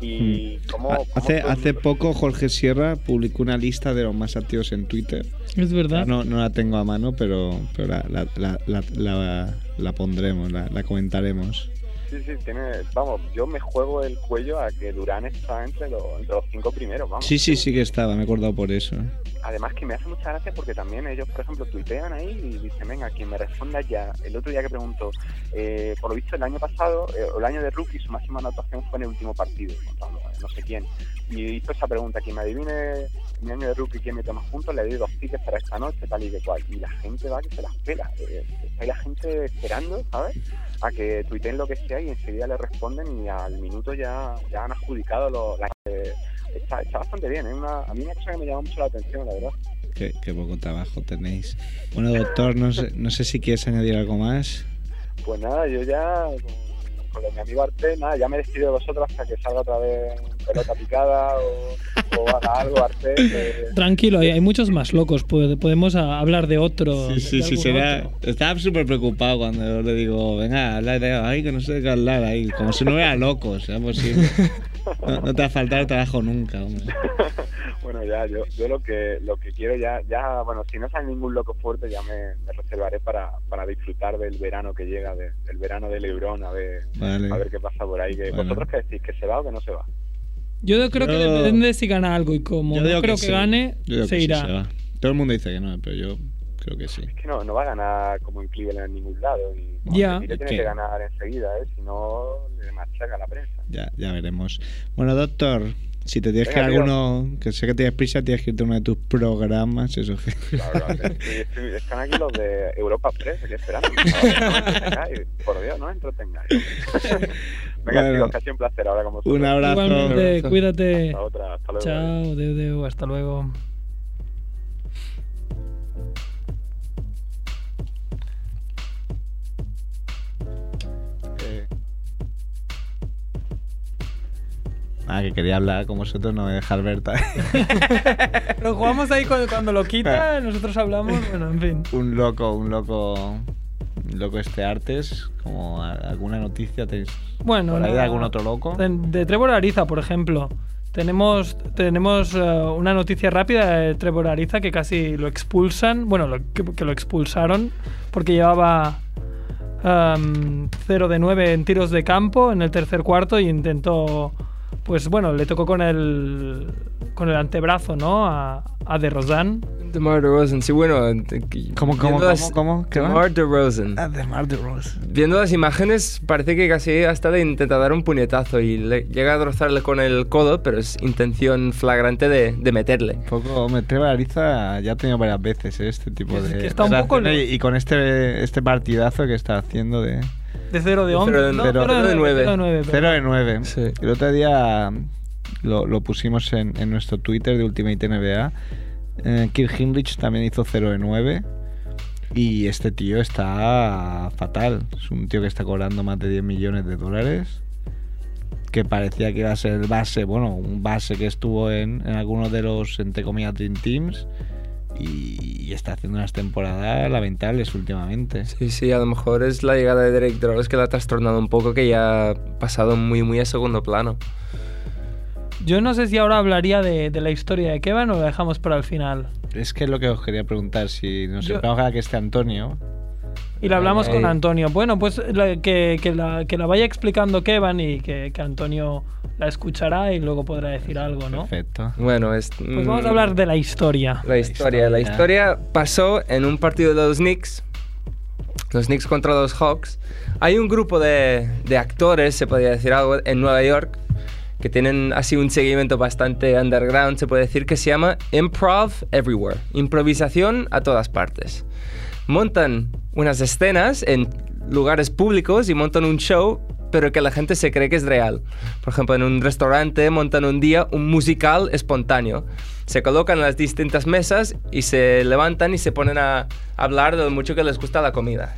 Speaker 7: Y cómo, cómo
Speaker 5: Hace, hace poco Jorge Sierra publicó una lista de los más activos en Twitter.
Speaker 6: Es verdad.
Speaker 5: No, no la tengo a mano, pero, pero la, la, la, la, la- la pondremos, la, la comentaremos.
Speaker 7: Sí, sí, tiene, vamos, yo me juego el cuello a que Durán está entre los, entre los cinco primeros, vamos.
Speaker 5: Sí, sí, sí que estaba, me he acordado por eso.
Speaker 7: Además que me hace mucha gracia porque también ellos, por ejemplo, tuitean ahí y dicen, venga, quien me responda ya. El otro día que pregunto, eh, por lo visto el año pasado, eh, el año de rookie, su máxima anotación fue en el último partido, contra no, no sé quién. Y hizo esa pregunta, quien me adivine mi año de rookie, quién me toma juntos, le doy dos tickets para esta noche, tal y de cual. Y la gente va que se las pela. Eh, está ahí la gente esperando, ¿sabes? A que tuiteen lo que sea y enseguida le responden y al minuto ya, ya han adjudicado los, la- eh, está, está bastante bien, ¿eh? Una, a mí una cosa que me llama mucho la atención, la verdad.
Speaker 5: Qué, qué poco trabajo tenéis. Bueno, doctor, no sé, no sé si quieres añadir algo más.
Speaker 7: Pues nada, yo ya con, con lo de mi amigo Arte, nada, ya me despido de vosotros hasta que salga otra vez pelota picada o, o haga algo Arte. que-
Speaker 6: Tranquilo, hay, hay muchos más locos. Podemos hablar de otro.
Speaker 5: Sí, sí, sí,
Speaker 6: algún
Speaker 5: será.
Speaker 6: otro.
Speaker 5: Estaba súper preocupado cuando le digo, venga, habla de. Ay, que no sé de qué hablar ahí. Como si no hubiera loco, sea posible. No, no te va a faltar trabajo nunca, hombre.
Speaker 7: bueno, ya, yo, yo lo que lo que quiero ya, ya, bueno, si no sale ningún loco fuerte, ya me, me reservaré para, para disfrutar del verano que llega, de- del verano del Lebrón, a ver,
Speaker 5: Vale.
Speaker 7: a ver qué pasa por ahí. Que. ¿Vosotros qué decís? ¿Que se va o que no se va?
Speaker 6: Yo creo que
Speaker 5: Yo-
Speaker 6: depende de si gana algo y como
Speaker 5: Yo
Speaker 6: no creo que,
Speaker 5: sí.
Speaker 6: gane,
Speaker 5: Yo
Speaker 6: se
Speaker 5: que sí,
Speaker 6: irá.
Speaker 5: se va. Todo el mundo dice que no, pero yo creo que sí.
Speaker 7: Es que no, no va a ganar como en Cleveland en ningún lado. Y
Speaker 6: Ya.
Speaker 7: y le
Speaker 5: Es
Speaker 7: tiene
Speaker 5: que-
Speaker 7: que ganar enseguida, ¿eh? Si no, le machaca la prensa.
Speaker 5: Ya, ya veremos. Bueno, doctor, Si te tienes que ir alguno, que sé que tienes prisa, tienes que irte a uno de tus programas, eso que...
Speaker 7: Claro, están aquí los de Europa Press, aquí esperando. No Por Dios, no entretengáis. Venga,
Speaker 5: Bueno.
Speaker 7: chicos, casi un placer ahora como
Speaker 5: Un abrazo.
Speaker 6: Igualmente, cuídate.
Speaker 7: Hasta otra, hasta luego.
Speaker 6: Chao, deu, deu, hasta luego.
Speaker 5: Ah, que quería hablar con vosotros, no me dejar Berta.
Speaker 6: Lo jugamos ahí cuando, cuando lo quita, nosotros hablamos, bueno, en fin.
Speaker 5: un loco, un loco... Un loco este artes, como alguna noticia tenéis
Speaker 6: Bueno,
Speaker 5: por ahí de algún otro loco.
Speaker 6: De, de Trevor Ariza, por ejemplo. Tenemos, tenemos eh, una noticia rápida de Trevor Ariza que casi lo expulsan. Bueno, lo- que, que lo expulsaron porque llevaba 0 de 9 en tiros de campo en el tercer cuarto y intentó. Pues bueno, le tocó con el, con el antebrazo, ¿no? A, a DeRozan.
Speaker 8: DeMar DeRozan, sí, bueno.
Speaker 5: ¿Cómo, cómo,
Speaker 8: las-
Speaker 5: cómo, cómo? ¿Qué va?
Speaker 8: DeMar DeRozan.
Speaker 5: Ah, de Mar de Rose.
Speaker 8: Viendo las imágenes, parece que casi hasta le intenta dar un puñetazo y le llega a rozarle con el codo, pero es intención flagrante de, de meterle.
Speaker 5: Un poco, me Trevor Ariza ya ha tenido varias veces ¿eh? este tipo
Speaker 6: Es
Speaker 5: de
Speaker 6: que está un poco
Speaker 5: y, y con este, este partidazo que está haciendo de
Speaker 6: De 0 de
Speaker 8: De
Speaker 6: 11.
Speaker 8: cero de-
Speaker 6: no,
Speaker 8: cero-
Speaker 6: cero
Speaker 8: cero de nueve.
Speaker 6: cero de nueve,
Speaker 5: 0 de 9.
Speaker 8: Sí.
Speaker 5: El otro día lo, lo pusimos en, en nuestro Twitter de Ultimate NBA. Eh, Kirk Hinrich también hizo 0 de 9. Y este tío está fatal. Es un tío que está cobrando más de 10 millones de dólares. Que parecía que iba a ser el base, bueno, un base que estuvo en, en algunos de los, entre comillas, Dream Teams. Y, está haciendo unas temporadas lamentables últimamente.
Speaker 8: Sí, sí, a lo mejor es la llegada de Derek que la ha trastornado un poco, que ya ha pasado muy, muy a segundo plano.
Speaker 6: Yo no sé si ahora hablaría de, de la historia de Kevin o lo dejamos para el final.
Speaker 5: Es que es lo que os quería preguntar, si nos
Speaker 6: Yo-
Speaker 5: esperamos a que esté Antonio.
Speaker 6: Y lo hablamos
Speaker 8: Ey.
Speaker 6: con Antonio. Bueno, pues la- que, que la, que la vaya explicando Kevin y que, que Antonio la escuchará y luego podrá decir algo, ¿no?
Speaker 5: Perfecto.
Speaker 8: Bueno, es...
Speaker 6: Pues vamos a hablar de la historia.
Speaker 8: La historia. La historia pasó en un partido de los Knicks. Los Knicks contra los Hawks. Hay un grupo de, de actores, se podría decir algo, en Nueva York que tienen así un seguimiento bastante underground, se puede decir, que se llama Improv Everywhere. Improvisación a todas partes. Montan unas escenas en lugares públicos y montan un show, pero que la gente se cree que es real. Por ejemplo, en un restaurante montan un día un musical espontáneo. Se colocan en las distintas mesas y se levantan y se ponen a hablar de lo mucho que les gusta la comida.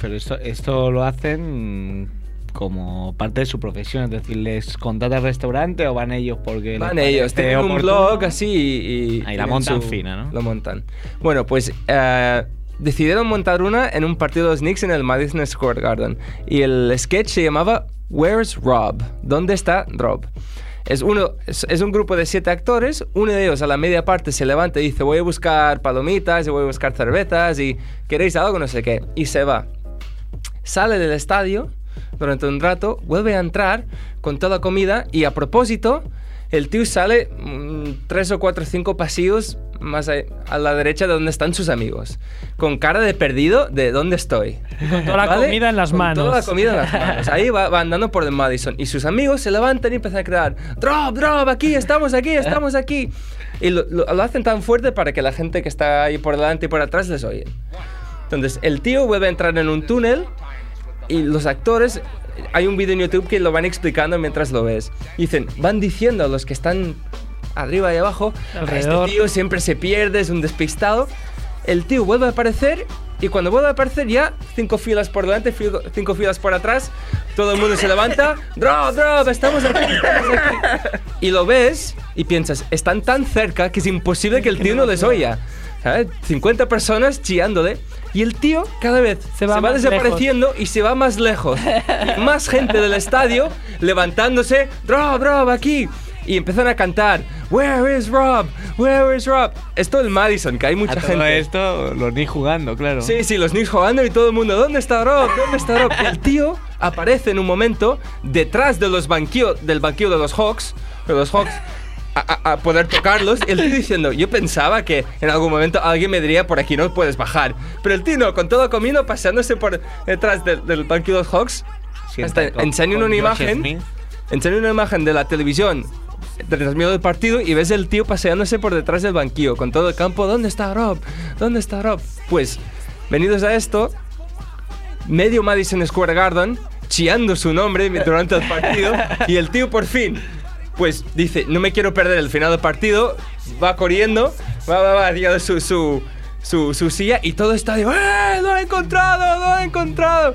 Speaker 5: Pero esto, esto lo hacen como parte de su profesión, es decir, ¿les contrata el restaurante o van ellos porque
Speaker 8: Van ellos, tienen un
Speaker 5: oportuno?
Speaker 8: blog así y... y
Speaker 5: Ahí la montan fina, ¿no?
Speaker 8: Lo montan. Bueno, pues eh, decidieron montar una en un partido de los Knicks en el Madison Square Garden. Y el sketch se llamaba Where's Rob? ¿Dónde está Rob? Es, uno, es, un grupo de siete actores, uno de ellos a la media parte se levanta y dice voy a buscar palomitas y voy a buscar cervezas y queréis algo, no sé qué, y se va. Sale del estadio durante un rato, vuelve a entrar con toda comida y a propósito, el tío sale mm, tres o cuatro o cinco pasillos más a, a la derecha de donde están sus amigos, con cara de perdido de dónde estoy.
Speaker 6: Con toda la comida en las
Speaker 8: Con
Speaker 6: manos.
Speaker 8: Toda la comida en las manos. Ahí va, va andando por el Madison y sus amigos se levantan y empiezan a crear, drop, drop, aquí, estamos aquí, estamos aquí. Y lo, lo- lo hacen tan fuerte para que la gente que está ahí por delante y por atrás les oye. Entonces, el tío vuelve a entrar en un túnel y los actores, hay un vídeo en YouTube que lo van explicando mientras lo ves. Dicen, van diciendo a los que están arriba y abajo,
Speaker 6: Alrededor.
Speaker 8: este tío siempre se pierde, es un despistado. El tío vuelve a aparecer y cuando vuelve a aparecer ya cinco filas por delante, cinco filas por atrás, todo el mundo se levanta, drop, drop, estamos aquí, estamos aquí. Y lo ves y piensas, están tan cerca que es imposible que el tío no les oiga. ¿Sabes? 50 personas chillándole y el tío cada vez se va, desapareciendo y se va más lejos. Y más gente del estadio levantándose, drop, drop, aquí. Y empiezan a cantar, Where is Rob? Where is Rob? Es todo el Madison, que hay mucha
Speaker 5: A todo
Speaker 8: gente.
Speaker 5: esto, los ni jugando, claro.
Speaker 8: Sí, sí, los Knicks jugando y todo el mundo, ¿dónde está Rob? ¿Dónde está Rob? Y el tío aparece en un momento detrás de los banquillos, del banquillo de los Hawks, de los Hawks, a, poder tocarlos. Y el tío diciendo, yo pensaba que en algún momento alguien me diría, por aquí no puedes bajar. Pero el tío no, con todo comino, paseándose por detrás del, del banquillo de los Hawks, hasta
Speaker 5: con-
Speaker 8: enseña
Speaker 5: con
Speaker 8: una imagen,
Speaker 5: Smith.
Speaker 8: enseña una imagen de la televisión transmitiendo el partido y ves el tío paseándose por detrás del banquillo con todo el campo. ¿Dónde está Rob? ¿Dónde está Rob? Pues, venidos a esto, medio Madison Square Garden chiando su nombre durante el partido y el tío por fin pues dice no me quiero perder el final del partido va corriendo va va va llegando su, su su, su silla y todo está de ¡Eh! ¡Lo he encontrado! ¡Lo he encontrado!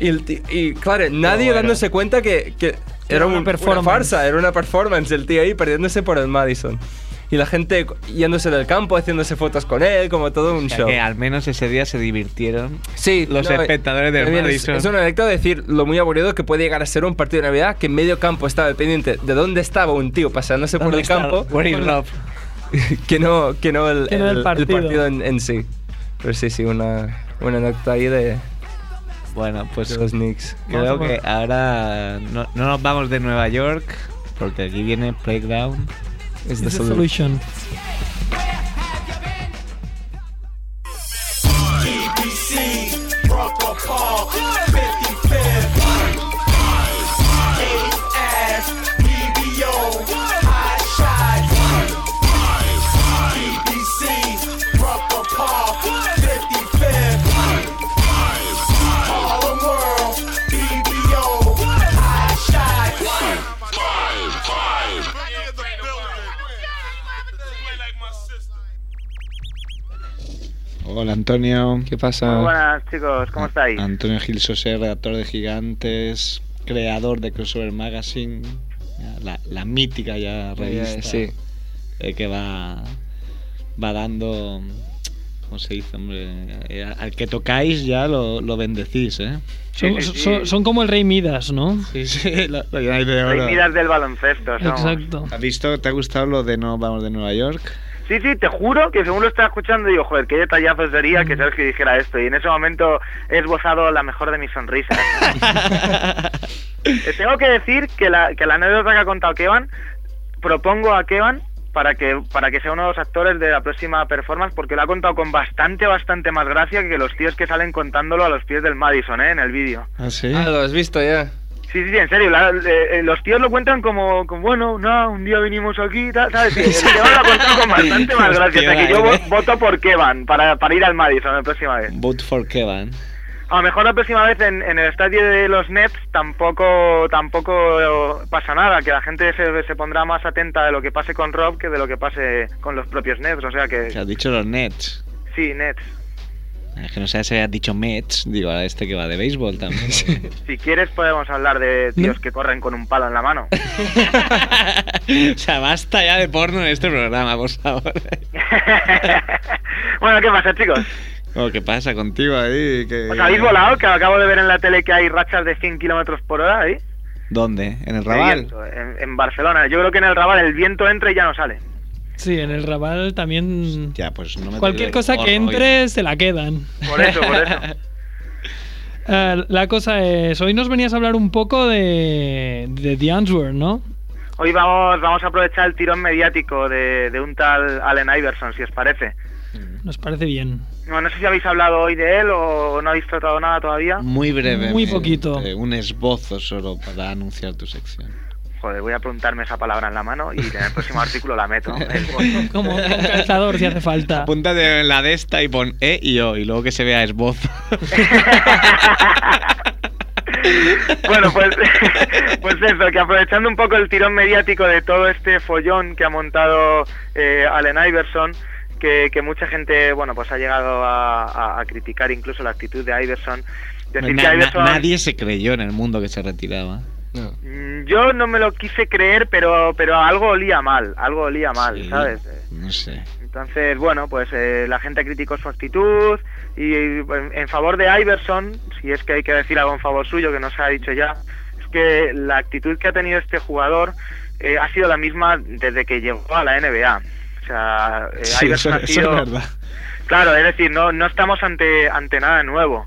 Speaker 8: Y, el ti- y claro, nadie
Speaker 9: bueno.
Speaker 8: dándose cuenta que, que era
Speaker 6: una
Speaker 8: un-
Speaker 6: performance.
Speaker 8: una farsa, era una performance, el tío ahí perdiéndose por el Madison. Y la gente yéndose del campo, haciéndose fotos con él, como todo un
Speaker 5: O sea,
Speaker 8: show.
Speaker 5: que al menos ese día se divirtieron.
Speaker 8: Sí,
Speaker 5: Los
Speaker 8: no,
Speaker 5: espectadores del
Speaker 8: es-
Speaker 5: Madison.
Speaker 8: Es, una anécdota decir lo muy aburrido que puede llegar a ser un partido de Navidad que en medio campo estaba pendiente de dónde estaba un tío paseándose por
Speaker 5: ¿Dónde
Speaker 8: el
Speaker 5: está?
Speaker 8: campo
Speaker 5: Where is Rob?
Speaker 8: que no, que no el,
Speaker 6: Que no el partido.
Speaker 8: en, en sí. Pero sí, sí, una, una anécdota ahí de,
Speaker 5: Bueno, pues
Speaker 8: los Knicks.
Speaker 5: creo que ahora no, no nos vamos de Nueva York porque aquí viene Playground.
Speaker 8: Es the
Speaker 6: the
Speaker 8: solution.
Speaker 6: solution.
Speaker 5: Hola Antonio.
Speaker 8: ¿Qué pasa?
Speaker 10: Muy buenas chicos, ¿cómo estáis?
Speaker 5: Antonio Gil Sosé, redactor de Gigantes, creador de Crossover Magazine, la, la mítica ya revista
Speaker 8: sí.
Speaker 5: eh, que va, va dando, ¿cómo se dice, hombre? Eh, al que tocáis ya lo, lo bendecís, ¿eh?
Speaker 6: Son,
Speaker 10: Sí, sí, sí.
Speaker 6: son- son como el rey Midas, ¿no?
Speaker 5: Sí, sí, lo, lo de oro.
Speaker 10: miras del baloncesto, somos.
Speaker 6: Exacto.
Speaker 5: ¿Has visto? ¿Te ha gustado lo de No Vamos de Nueva York?
Speaker 10: Sí, sí, te juro que según lo estaba escuchando digo, joder, qué detallazo sería que Sergio dijera esto. Y en ese momento he esbozado la mejor de mis sonrisas. Eh, Tengo que decir que la, que la anécdota que ha contado Kevan, propongo a Kevan para que, para que sea uno de los actores de la próxima performance, porque lo ha contado con bastante, bastante más gracia que los tíos que salen contándolo a los pies del Madison, ¿eh? En el vídeo.
Speaker 5: ¿Ah, sí?
Speaker 8: Ah, lo has visto ya.
Speaker 10: Sí, sí, en serio. la- eh, eh, los tíos lo cuentan como, como, bueno, no, un día vinimos aquí, tal, ¿sabes? El Kevan lo ha contado con bastante más gracia. O sea, que yo vo- voto por Kevan para, para ir al Madison la próxima vez.
Speaker 5: Vote for Kevin.
Speaker 10: A lo mejor la próxima vez en, en el estadio de los Nets tampoco tampoco pasa nada, que la gente se, se pondrá más atenta de lo que pase con Rob que de lo que pase con los propios Nets. O sea que
Speaker 5: Que has dicho los Nets.
Speaker 10: sí, Nets.
Speaker 5: Es que no sé si has dicho Mets, digo, ahora este que va de béisbol también.
Speaker 10: Si quieres podemos hablar de tíos que corren con un palo en la mano.
Speaker 5: o sea, basta ya de porno en este programa, por favor.
Speaker 10: bueno, ¿qué pasa, chicos?
Speaker 5: Oh, ¿Qué pasa contigo ahí? Que...
Speaker 10: ¿Os habéis volado? Que acabo de ver en la tele que hay rachas de 100 kilómetros por hora ahí.
Speaker 5: ¿Dónde? ¿En el Raval?
Speaker 10: en, en Barcelona. Yo creo que en el Raval el viento entra y ya no sale.
Speaker 6: Sí, en el Raval también.
Speaker 5: Ya, pues no me
Speaker 6: Cualquier cosa que
Speaker 5: hoy.
Speaker 6: entre se la quedan.
Speaker 10: Por eso, por eso.
Speaker 6: Eh, la cosa es, hoy nos venías a hablar un poco de, de The Answer, ¿no?
Speaker 10: Hoy vamos, vamos a aprovechar el tirón mediático de, de un tal Allen Iverson, si os parece.
Speaker 6: Nos parece bien.
Speaker 10: No, no sé si habéis hablado hoy de él o no habéis tratado nada todavía.
Speaker 5: Muy breve.
Speaker 6: Muy poquito.
Speaker 5: un esbozo solo para anunciar tu sección.
Speaker 10: Joder, voy a preguntarme esa palabra en la mano y en el próximo artículo la meto.
Speaker 6: Como con calzador si hace falta.
Speaker 5: Apúntate en la de esta y pon E y O y luego que se vea esbozo.
Speaker 10: bueno, pues, pues eso, que aprovechando un poco el tirón mediático de todo este follón que ha montado eh, Allen Iverson, que, que mucha gente, bueno, pues ha llegado a, a- a criticar incluso la actitud de Iverson. Decir
Speaker 5: Na-
Speaker 10: que
Speaker 5: na-
Speaker 10: Iverson,
Speaker 5: nadie se creyó en el mundo que se retiraba.
Speaker 8: No.
Speaker 10: Mm, Yo no me lo quise creer, pero, pero algo olía mal, algo olía mal,
Speaker 5: Sí,
Speaker 10: ¿sabes?
Speaker 5: No sé.
Speaker 10: Entonces, bueno, pues eh, la gente criticó su actitud y en, en favor de Iverson, si es que hay que decir algo en favor suyo, que no se ha dicho ya, es que la actitud que ha tenido este jugador eh, ha sido la misma desde que llegó a la NBA. O sea, eh,
Speaker 5: Sí, eso,
Speaker 10: Iverson ha
Speaker 5: eso
Speaker 10: sido...
Speaker 5: es verdad.
Speaker 10: Claro, es decir, no, no estamos ante, ante nada nuevo.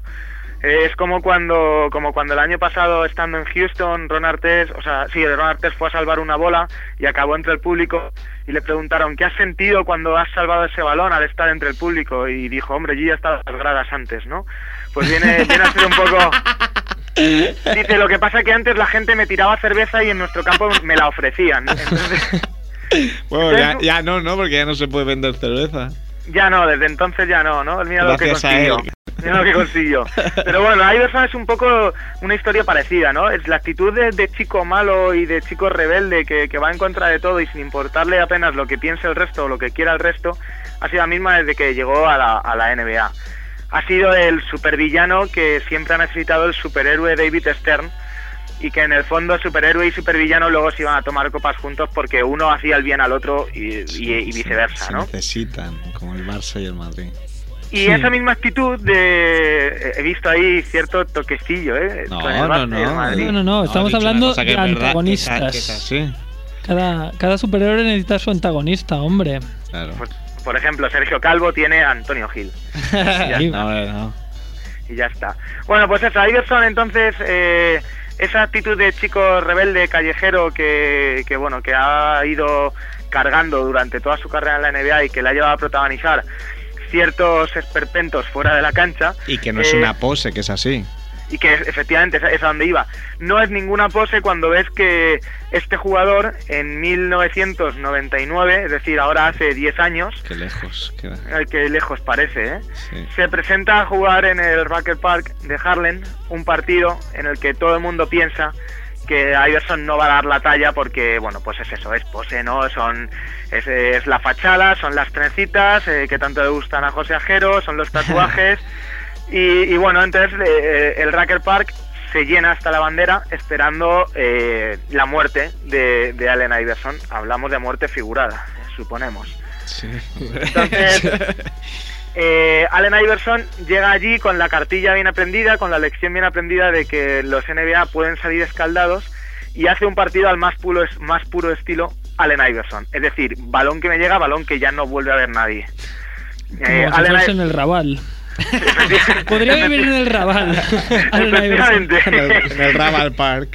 Speaker 10: Es como cuando, como cuando el año pasado, estando en Houston, Ron Artest, o sea, sí, Ron Artest fue a salvar una bola y acabó entre el público y le preguntaron, ¿qué has sentido cuando has salvado ese balón al estar entre el público? Y dijo, hombre, yo ya estaba las gradas antes, ¿no? Pues viene, viene a ser un poco... Dice, lo que pasa que antes la gente me tiraba cerveza y en nuestro campo me la ofrecían. Entonces,
Speaker 5: Bueno, ya, ya no, ¿no? Porque ya no se puede vender cerveza.
Speaker 10: ya no, desde entonces ya no, ¿no? Mira lo que
Speaker 5: Gracias a
Speaker 10: consiguió. Mira lo que consiguió. Pero bueno, Iverson es un poco una historia parecida, ¿no? Es la actitud de, de chico malo y de chico rebelde que, que va en contra de todo y sin importarle apenas lo que piense el resto o lo que quiera el resto, ha sido la misma desde que llegó a la, a la NBA. Ha sido el supervillano que siempre ha necesitado el superhéroe David Stern y que en el fondo superhéroe y supervillano luego se iban a tomar copas juntos porque uno hacía el bien al otro y, y- y viceversa,
Speaker 5: Se
Speaker 10: ¿no?
Speaker 5: necesitan, como el Barça y el Madrid.
Speaker 10: Y esa misma actitud de... He visto ahí cierto toquecillo, ¿eh?
Speaker 5: No,
Speaker 10: Con el
Speaker 5: no, no.
Speaker 6: No, no, no,
Speaker 5: he
Speaker 6: estamos hablando de
Speaker 5: que
Speaker 6: antagonistas.
Speaker 5: está- que.
Speaker 6: Cada, cada superhéroe necesita su antagonista, hombre.
Speaker 5: Claro.
Speaker 10: Por ejemplo, Sergio Calvo tiene a Antonio Gil. ya
Speaker 6: Sí.
Speaker 10: está.
Speaker 5: No, eh, no.
Speaker 10: y ya está. Bueno, pues eso, Iverson entonces, eh, esa actitud de chico rebelde, callejero, que, que bueno, que ha ido cargando durante toda su carrera en la NBA y que le ha llevado a protagonizar ciertos esperpentos fuera de la cancha.
Speaker 5: Y que no es
Speaker 10: eh,
Speaker 5: una pose, que es así.
Speaker 10: y que efectivamente es, es a donde iba. No es ninguna pose cuando ves que este jugador en 1999, es decir, ahora hace 10 años,
Speaker 5: Qué lejos queda.
Speaker 10: qué lejos parece, ¿eh?
Speaker 5: Sí.
Speaker 10: se presenta a jugar en el Rucker Park de Harlem, un partido en el que todo el mundo piensa que Iverson no va a dar la talla porque, bueno, pues es eso, es pose, ¿no? Son, es, es la fachada, son las trencitas eh, que tanto le gustan a José Ajero, son los tatuajes. y, y bueno, entonces eh, el Rucker Park se llena hasta la bandera esperando eh, la muerte de, de Allen Iverson. Hablamos de muerte figurada, suponemos.
Speaker 5: Sí.
Speaker 10: Entonces, eh, Allen Iverson llega allí con la cartilla bien aprendida, con la lección bien aprendida de que los NBA pueden salir escaldados y hace un partido al más puro, más puro estilo Allen Iverson. Es decir, balón que me llega, balón que ya no vuelve a ver nadie. Eh, Allen
Speaker 6: fuese
Speaker 10: I-
Speaker 6: en el Raval. Podría vivir en el Raval. Allen Iverson.
Speaker 10: Efectivamente.
Speaker 5: En el, en el Raval Park.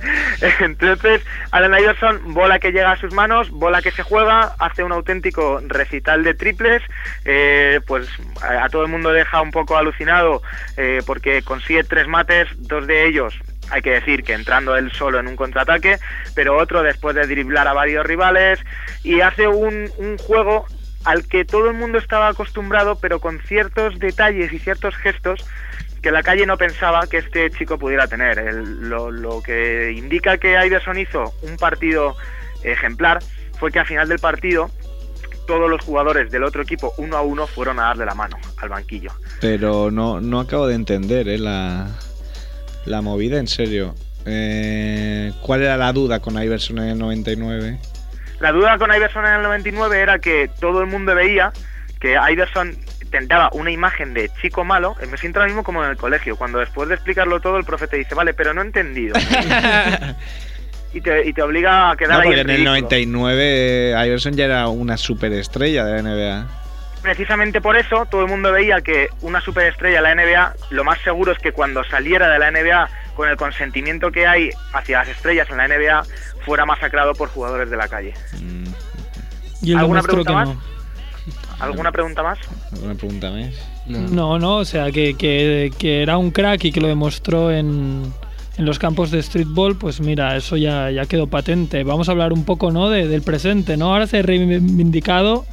Speaker 10: Entonces, Allen Iverson, bola que llega a sus manos, bola que se juega, hace un auténtico recital de triples, eh, pues a, a todo el mundo deja un poco alucinado eh, porque consigue tres mates, dos de ellos hay que decir que entrando él solo en un contraataque, pero otro después de driblar a varios rivales y hace un, un juego al que todo el mundo estaba acostumbrado, pero con ciertos detalles y ciertos gestos que la calle no pensaba que este chico pudiera tener. El- lo, lo que indica que Iverson hizo un partido ejemplar fue que al final del partido todos los jugadores del otro equipo uno a uno fueron a darle la mano al banquillo.
Speaker 5: Pero no, no acabo de entender ¿eh? la, la movida, en serio. Eh, ¿Cuál era la duda con Iverson en el 99?
Speaker 10: La duda con Iverson en el 99 era que todo el mundo veía que Iverson tentaba una imagen de chico malo. Me siento ahora mismo como en el colegio, cuando después de explicarlo todo el profe te dice, vale, pero no he entendido. y, te, y te obliga a quedar
Speaker 5: No,
Speaker 10: ahí
Speaker 5: porque
Speaker 10: en
Speaker 5: el
Speaker 10: ridículo.
Speaker 5: 99 Iverson ya era una superestrella de la NBA.
Speaker 10: Precisamente por eso todo el mundo veía que una superestrella de la NBA, lo más seguro es que cuando saliera de la NBA con el consentimiento que hay hacia las estrellas en la NBA, fuera masacrado por jugadores de la calle.
Speaker 5: Mm,
Speaker 6: Y él
Speaker 10: ¿Alguna
Speaker 6: que
Speaker 10: pregunta
Speaker 6: no.
Speaker 10: ¿Alguna pregunta más?
Speaker 5: ¿Alguna pregunta más?
Speaker 6: No, no, o sea, que, que- que era un crack y que lo demostró en, en los campos de streetball, pues mira, eso ya, ya quedó patente. Vamos a hablar un poco, ¿no?, de- del presente, ¿no? Ahora se ha reivindicado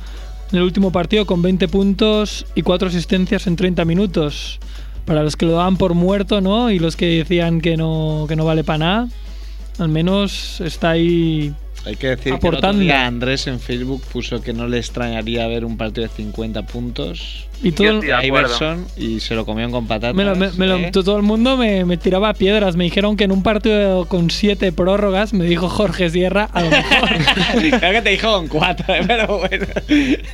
Speaker 6: en el último partido con 20 puntos y 4 asistencias en 30 minutos. Para los que lo daban por muerto, ¿no? Y los que decían que no, que no vale para nada, al menos está ahí
Speaker 5: Hay que decir que el otro
Speaker 6: Aportando.
Speaker 5: día Andrés en Facebook puso que no le extrañaría ver un partido de 50 puntos
Speaker 6: Y todo, el-.
Speaker 5: Iverson y se lo comieron con patatas.
Speaker 6: me lo- me- me lo-
Speaker 5: ¿eh?
Speaker 6: todo el mundo me, me tiraba piedras. Me dijeron que en un partido con siete prórrogas, me dijo Jorge Sierra, a lo mejor.
Speaker 5: Creo que te dijo con cuatro, ¿eh? pero bueno.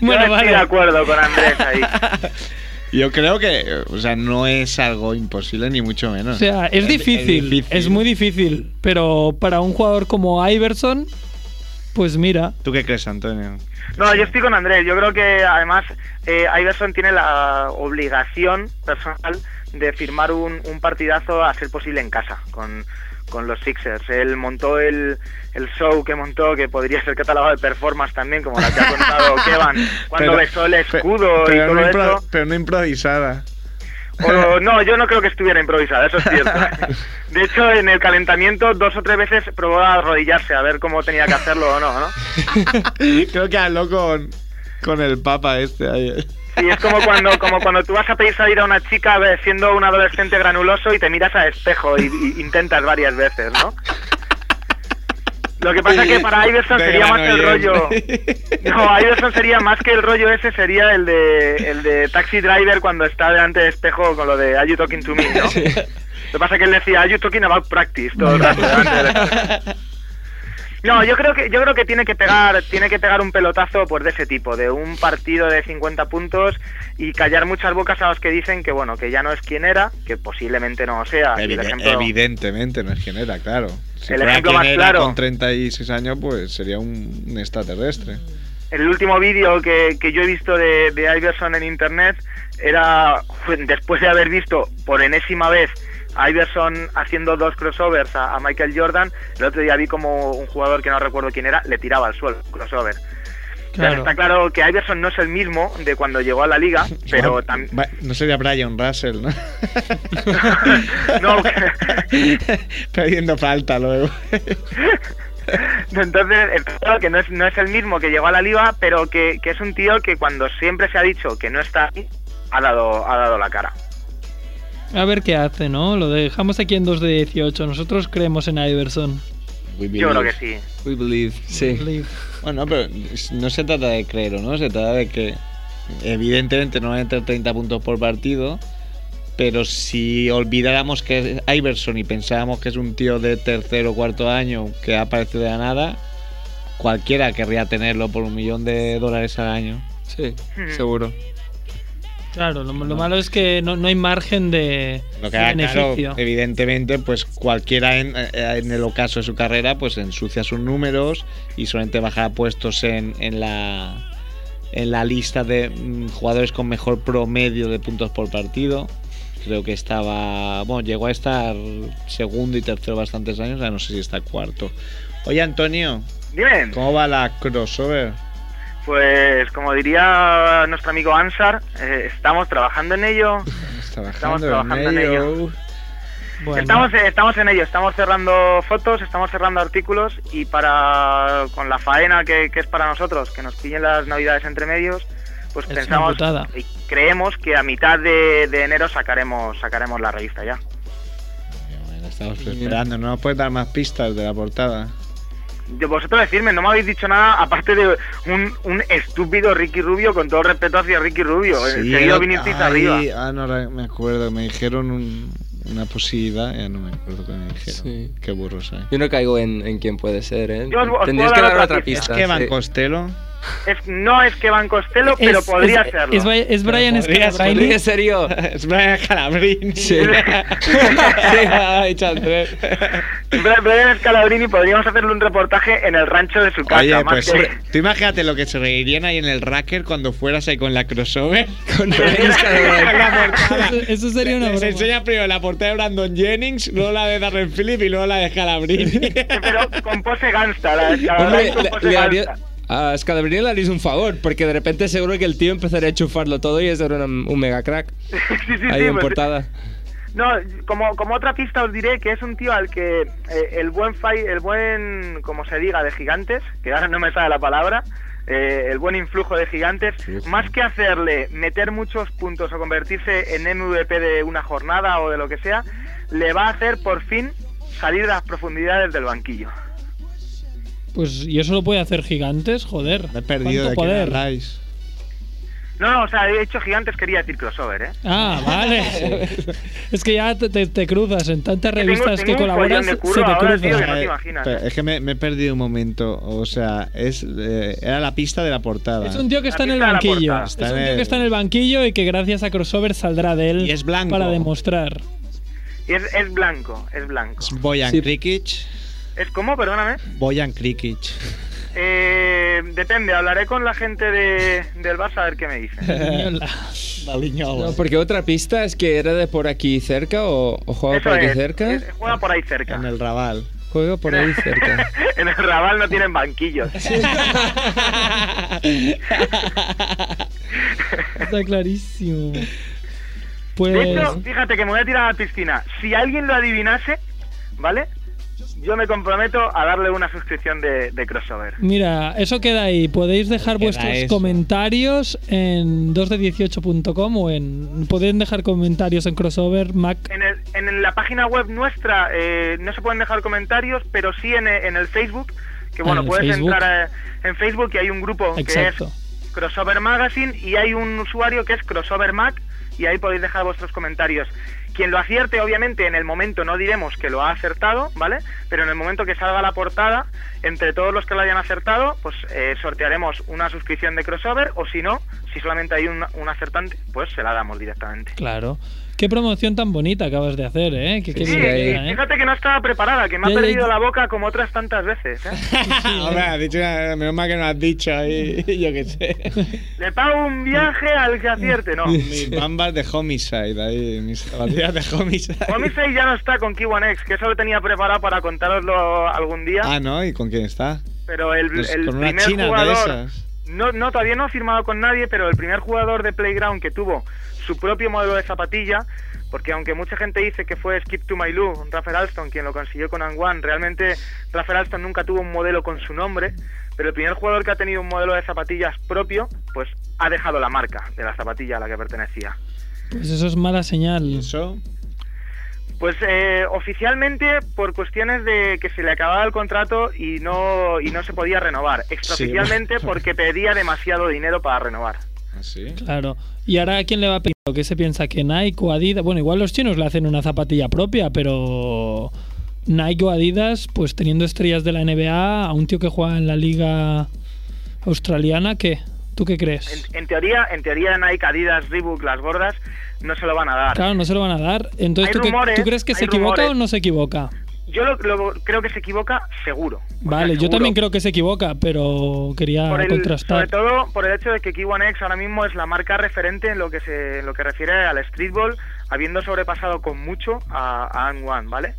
Speaker 6: Bueno,
Speaker 10: Yo
Speaker 6: vale.
Speaker 10: estoy de acuerdo con Andrés ahí.
Speaker 5: Yo creo que, o sea, no es algo imposible ni mucho menos.
Speaker 6: O sea, es difícil, es muy difícil. Pero para un jugador como Iverson, pues mira.
Speaker 5: ¿Tú qué crees, Antonio?
Speaker 10: No, yo estoy con Andrés. Yo creo que además eh, Iverson tiene la obligación personal de firmar un, un partidazo a ser posible en casa con, con los Sixers. Él montó el, el show que montó, que podría ser catalogado de performance también, como la que ha contado Kevan, cuando
Speaker 5: Pero-
Speaker 10: besó el escudo y
Speaker 5: pero,
Speaker 10: todo
Speaker 5: no
Speaker 10: eso.
Speaker 5: pero no improvisada.
Speaker 10: O, no, yo no creo que estuviera improvisada, eso es cierto. De hecho, en el calentamiento dos o tres veces probó a arrodillarse a ver cómo tenía que hacerlo o no, ¿no?
Speaker 5: Creo que habló con, con el papa este ayer.
Speaker 10: Sí, es como cuando, como cuando tú vas a pedir salir a una chica siendo un adolescente granuloso y te miras al espejo y intentas varias veces, ¿no? Lo que pasa es que para Iverson
Speaker 5: De
Speaker 10: sería más el rollo. No, Iverson sería más que el rollo ese, sería el de, el de Taxi Driver cuando está delante del espejo con lo de Are you talking to me, ¿no? Lo que pasa es que él decía Are you talking about practice todo el rato delante del. No, yo creo que yo creo que tiene que pegar tiene que pegar un pelotazo pues de ese tipo, de un partido de 50 puntos y callar muchas bocas a los que dicen que bueno, que ya no es quien era, que posiblemente no sea.
Speaker 5: Evide-
Speaker 10: ejemplo-
Speaker 5: Evidentemente no es quien era, claro. Si
Speaker 10: El
Speaker 5: fuera
Speaker 10: ejemplo
Speaker 5: quien
Speaker 10: más
Speaker 5: era
Speaker 10: claro.
Speaker 5: con 36 años, pues sería un, un extraterrestre.
Speaker 10: El último vídeo que, que yo he visto de, de Iverson en internet era después de haber visto por enésima vez a Iverson haciendo dos crossovers a, a Michael Jordan. El otro día vi como un jugador que no recuerdo quién era le tiraba al suelo crossover. O sea,
Speaker 6: Claro.
Speaker 10: está claro que Iverson no es el mismo de cuando llegó a la liga, pero también.
Speaker 5: No sería Brian Russell, ¿no?
Speaker 10: No,
Speaker 5: Perdiendo falta luego.
Speaker 10: Entonces, está claro que no es, no es el mismo que llegó a la liga, pero que, que es un tío que cuando siempre se ha dicho que no está ahí, ha dado, ha dado la cara.
Speaker 6: A ver qué hace, ¿no? Lo dejamos aquí en 2 de 18. Nosotros creemos en Iverson.
Speaker 10: Yo creo que sí.
Speaker 8: We believe, sí.
Speaker 6: Believe.
Speaker 5: Bueno, pero no se trata de creer no, se trata de que evidentemente no va a entrar 30 puntos por partido, pero si olvidáramos que es Iverson y pensábamos que es un tío de tercero o cuarto año que ha aparecido de la nada, cualquiera querría tenerlo por un millón de dólares al año.
Speaker 8: Sí, seguro.
Speaker 6: Claro, lo, lo malo es que no, no hay margen de,
Speaker 5: Lo que
Speaker 6: de
Speaker 5: haga, claro,
Speaker 6: beneficio.
Speaker 5: evidentemente, pues cualquiera en, eh, en el ocaso de su carrera, pues ensucia sus números y solamente bajará puestos en, en la en la lista de mm, jugadores con mejor promedio de puntos por partido. Creo que estaba, bueno, llegó a estar segundo y tercero bastantes años, ya no sé si está cuarto. Oye, Antonio,
Speaker 10: Dime.
Speaker 5: ¿cómo va la crossover?
Speaker 10: Pues como diría nuestro amigo Ansar, eh, estamos trabajando en ello.
Speaker 5: Trabajando
Speaker 10: trabajando en ello.
Speaker 6: Bueno,
Speaker 10: Estamos, eh, estamos en ello, estamos cerrando fotos, estamos cerrando artículos y para con la faena que, que es para nosotros, que nos pillen las navidades entre medios, pues
Speaker 6: Es
Speaker 10: pensamos y creemos que a mitad de, de enero sacaremos sacaremos la revista ya.
Speaker 5: Bueno, estamos esperando, ¿no nos puedes dar más pistas de la portada?
Speaker 10: De vosotros decirme, no me habéis dicho nada aparte de un, un estúpido Ricky Rubio, con todo el respeto hacia Ricky Rubio. Seguido
Speaker 5: el-
Speaker 10: vinisteis arriba.
Speaker 5: Ah, no me acuerdo, me dijeron un- una posibilidad, ya no me acuerdo qué me dijeron.
Speaker 8: Sí.
Speaker 5: Qué burro soy.
Speaker 8: Yo no caigo en, en quién puede ser, ¿eh?
Speaker 10: Yo os- os
Speaker 8: Tendrías que
Speaker 10: dar otra
Speaker 8: otra
Speaker 10: pista.
Speaker 8: pista.
Speaker 5: ¿Es que Van
Speaker 8: sí.
Speaker 5: Costello?
Speaker 10: Es, no es que Van Costello, pero
Speaker 6: es-
Speaker 10: podría
Speaker 6: es,
Speaker 10: serlo.
Speaker 6: Es, Bri- es Brian
Speaker 5: podría
Speaker 6: Scalabrine.
Speaker 8: Podría ser yo.
Speaker 5: es Brian Calabrini.
Speaker 8: Sí.
Speaker 10: Bra- Brian Scalabrini podríamos hacerle un reportaje en el rancho de su casa.
Speaker 5: Oye,
Speaker 10: más
Speaker 5: pues
Speaker 10: que-
Speaker 5: tú imagínate lo que se reirían ahí en el Racker cuando fueras ahí con la crossover.
Speaker 8: Con Brian
Speaker 5: portada.
Speaker 6: Eso, eso sería una broma.
Speaker 5: enseña primero la portada de Brandon Jennings, luego la de Darren Phillip y luego la de Calabrini.
Speaker 10: Pero con pose gangsta, la
Speaker 8: Hombre,
Speaker 10: Scalabrini con
Speaker 8: le,
Speaker 10: pose
Speaker 8: le
Speaker 10: gangsta.
Speaker 8: haría- a Scalabrini le un favor, porque de repente seguro que el tío empezaría a enchufarlo todo y es era un, un mega crack.
Speaker 10: Sí, sí, sí,
Speaker 8: Ahí en
Speaker 10: pues-
Speaker 8: portada.
Speaker 10: No, como, como otra pista os diré que es un tío al que eh, el buen fight, el buen, como se diga, de gigantes, que ahora no me sale la palabra, eh, el buen influjo de gigantes, más que hacerle meter muchos puntos o convertirse en MVP de una jornada o de lo que sea, le va a hacer por fin salir de las profundidades del banquillo.
Speaker 6: Pues y eso lo puede hacer gigantes, joder.
Speaker 5: Me he perdido de
Speaker 6: ¿Cuánto
Speaker 5: qué
Speaker 6: poder?
Speaker 5: habláis.
Speaker 10: No, no, o sea, he dicho gigantes, quería decir crossover, ¿eh?
Speaker 6: Ah, vale. es que ya te, te- te cruzas en tantas
Speaker 10: Que tengo-
Speaker 6: revistas
Speaker 10: tengo
Speaker 6: que colaboras, se te
Speaker 10: ahora,
Speaker 6: cruzan.
Speaker 10: tío, que no te
Speaker 5: Eh,
Speaker 10: imaginas, ¿eh?
Speaker 5: Es que me, me he perdido un momento. O sea, es eh, era la pista de la portada.
Speaker 6: Es un tío que está en el banquillo. Es un tío
Speaker 5: el-
Speaker 6: que está en el banquillo y que gracias a crossover saldrá de él
Speaker 5: Y es blanco.
Speaker 6: para demostrar.
Speaker 10: Y es, es blanco, es blanco.
Speaker 5: Es Boyan
Speaker 8: Sí.
Speaker 5: Krikic.
Speaker 10: ¿Es como? Perdóname.
Speaker 5: Boyan Krikic.
Speaker 10: Eh, depende, hablaré con la gente de, del Barça a ver qué me dicen.
Speaker 8: No, porque otra pista es que era de por aquí cerca o, o juega
Speaker 10: Eso
Speaker 8: por aquí
Speaker 10: es,
Speaker 8: cerca.
Speaker 10: es- juega por ahí cerca.
Speaker 5: En el Raval.
Speaker 8: Juega por ahí cerca.
Speaker 10: en el Raval no tienen banquillos.
Speaker 6: Está clarísimo. Pues
Speaker 10: De hecho, fíjate que me voy a tirar a la piscina. Si alguien lo adivinase, ¿vale? Yo me comprometo a darle una suscripción de, de crossover.
Speaker 6: mira, eso queda ahí. Podéis dejar
Speaker 5: Queda
Speaker 6: vuestros
Speaker 5: eso.
Speaker 6: comentarios en 2de18.com o en. Podéis dejar comentarios en crossover Mac.
Speaker 10: En, el- en la página web nuestra eh, no se pueden dejar comentarios, pero sí en, en el Facebook. Que
Speaker 6: Ah,
Speaker 10: bueno,
Speaker 6: en
Speaker 10: puedes
Speaker 6: Facebook.
Speaker 10: entrar eh, en Facebook y hay un grupo
Speaker 6: Exacto.
Speaker 10: que es Crossover Magazine y hay un usuario que es Crossover Mac y ahí podéis dejar vuestros comentarios. Quien lo acierte, obviamente, en el momento no diremos que lo ha acertado, ¿vale? Pero en el momento que salga la portada, entre todos los que lo hayan acertado, pues eh, sortearemos una suscripción de crossover o si no, si solamente hay un, un acertante, pues se la damos directamente.
Speaker 6: Claro. Qué promoción tan bonita acabas de hacer, ¿eh? Que qué
Speaker 10: Sí, eh,
Speaker 6: ¿eh?
Speaker 10: fíjate que no estaba preparada, que me
Speaker 6: Ya,
Speaker 10: ha
Speaker 6: ya,
Speaker 10: perdido
Speaker 6: ya.
Speaker 10: la boca como otras tantas veces. ¿eh?
Speaker 5: Hombre, has dicho, menos mal que no has dicho ahí, yo qué sé.
Speaker 10: Le pago un viaje al que acierte, no.
Speaker 5: Mis bambas de homicide ahí, mis zapatillas de homicide.
Speaker 10: Homicide ya no está con Key One X, que eso lo tenía preparado para contároslo algún día,
Speaker 5: Ah, ¿no? ¿Y con quién está?
Speaker 10: pero el,
Speaker 5: Pues
Speaker 10: el
Speaker 5: con una
Speaker 10: primer
Speaker 5: china de
Speaker 10: jugador...
Speaker 5: esas.
Speaker 10: No, no, todavía no ha firmado con nadie, pero el primer jugador de Playground que tuvo su propio modelo de zapatilla, porque aunque mucha gente dice que fue Skip to My Lou, Rafael Alston, quien lo consiguió con Anguan, realmente Rafael Alston nunca tuvo un modelo con su nombre, pero el primer jugador que ha tenido un modelo de zapatillas propio, pues ha dejado la marca de la zapatilla a la que pertenecía.
Speaker 6: Pues eso es mala señal.
Speaker 5: ¿Eso?
Speaker 10: Pues eh, oficialmente por cuestiones de que se le acababa el contrato y no y no se podía renovar. Extraoficialmente porque pedía demasiado dinero para renovar.
Speaker 5: ¿Así?
Speaker 6: Claro. ¿Y ahora a quién le va a pedir? ¿Qué se piensa? ¿Que Nike o Adidas? Bueno, igual los chinos le hacen una zapatilla propia, pero Nike o Adidas, pues teniendo estrellas de la NBA, a un tío que juega en la liga australiana, ¿qué? ¿Tú qué crees?
Speaker 10: En, en teoría, en teoría Nike, Adidas, Reebok, las gordas no se lo van a dar.
Speaker 6: Claro, no se lo van a dar. Entonces, ¿tú,
Speaker 10: rumores,
Speaker 6: ¿tú crees que se equivoca
Speaker 10: rumores.
Speaker 6: o no se equivoca?
Speaker 10: Yo lo, lo- creo que se equivoca seguro.
Speaker 6: Vale, yo
Speaker 10: seguro.
Speaker 6: también creo que se equivoca, pero quería
Speaker 10: por el-
Speaker 6: contrastar.
Speaker 10: sobre todo por el hecho de que Key One X ahora mismo es la marca referente en lo que se en lo que refiere al streetball, habiendo sobrepasado con mucho a, a An One, ¿vale?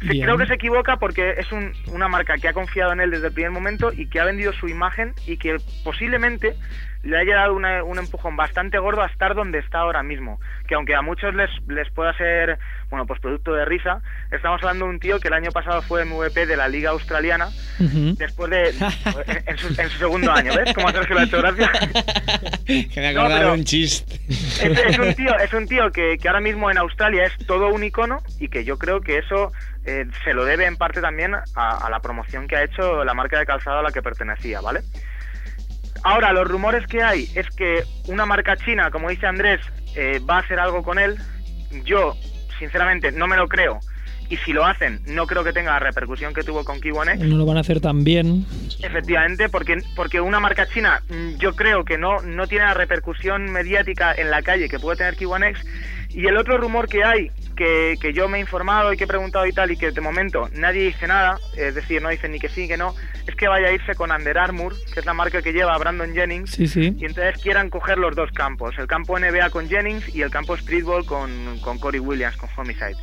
Speaker 10: Sí, creo que se equivoca porque es un- una marca que ha confiado en él desde el primer momento y que ha vendido su imagen y que posiblemente le haya dado una- un empujón bastante gordo a estar donde está ahora mismo. Que aunque a muchos les, les pueda ser, bueno, pues producto de risa, estamos hablando de un tío que el año pasado fue MVP de la Liga Australiana después de en, en su, en su segundo año, ¿ves? Como a Sergio hecho gracia.
Speaker 5: Que me he
Speaker 10: No,
Speaker 5: acordado
Speaker 10: pero-
Speaker 5: de un chiste.
Speaker 10: Es, es un tío, es un tío que, que ahora mismo en Australia es todo un icono y que yo creo que eso eh, se lo debe en parte también a, a la promoción que ha hecho la marca de calzado a la que pertenecía, ¿vale? Ahora, los rumores que hay es que una marca china, como dice Andrés, eh, va a hacer algo con él. Yo, sinceramente, no me lo creo. Y si lo hacen, no creo que tenga la repercusión que tuvo con Kiwanex.
Speaker 6: No lo van a hacer tan bien.
Speaker 10: Efectivamente, porque, porque una marca china mm, yo creo que no, no tiene la repercusión mediática en la calle que puede tener Kiwanex. Y el otro rumor que hay, que, que yo me he informado y que he preguntado y tal, y que de momento nadie dice nada, es decir, no dicen ni que sí ni que no, es que vaya a irse con Under Armour, que es la marca que lleva Brandon Jennings,
Speaker 6: Sí, sí.
Speaker 10: y entonces quieran coger los dos campos, el campo NBA con Jennings y el campo Streetball con, con Corey Williams, con Homicide.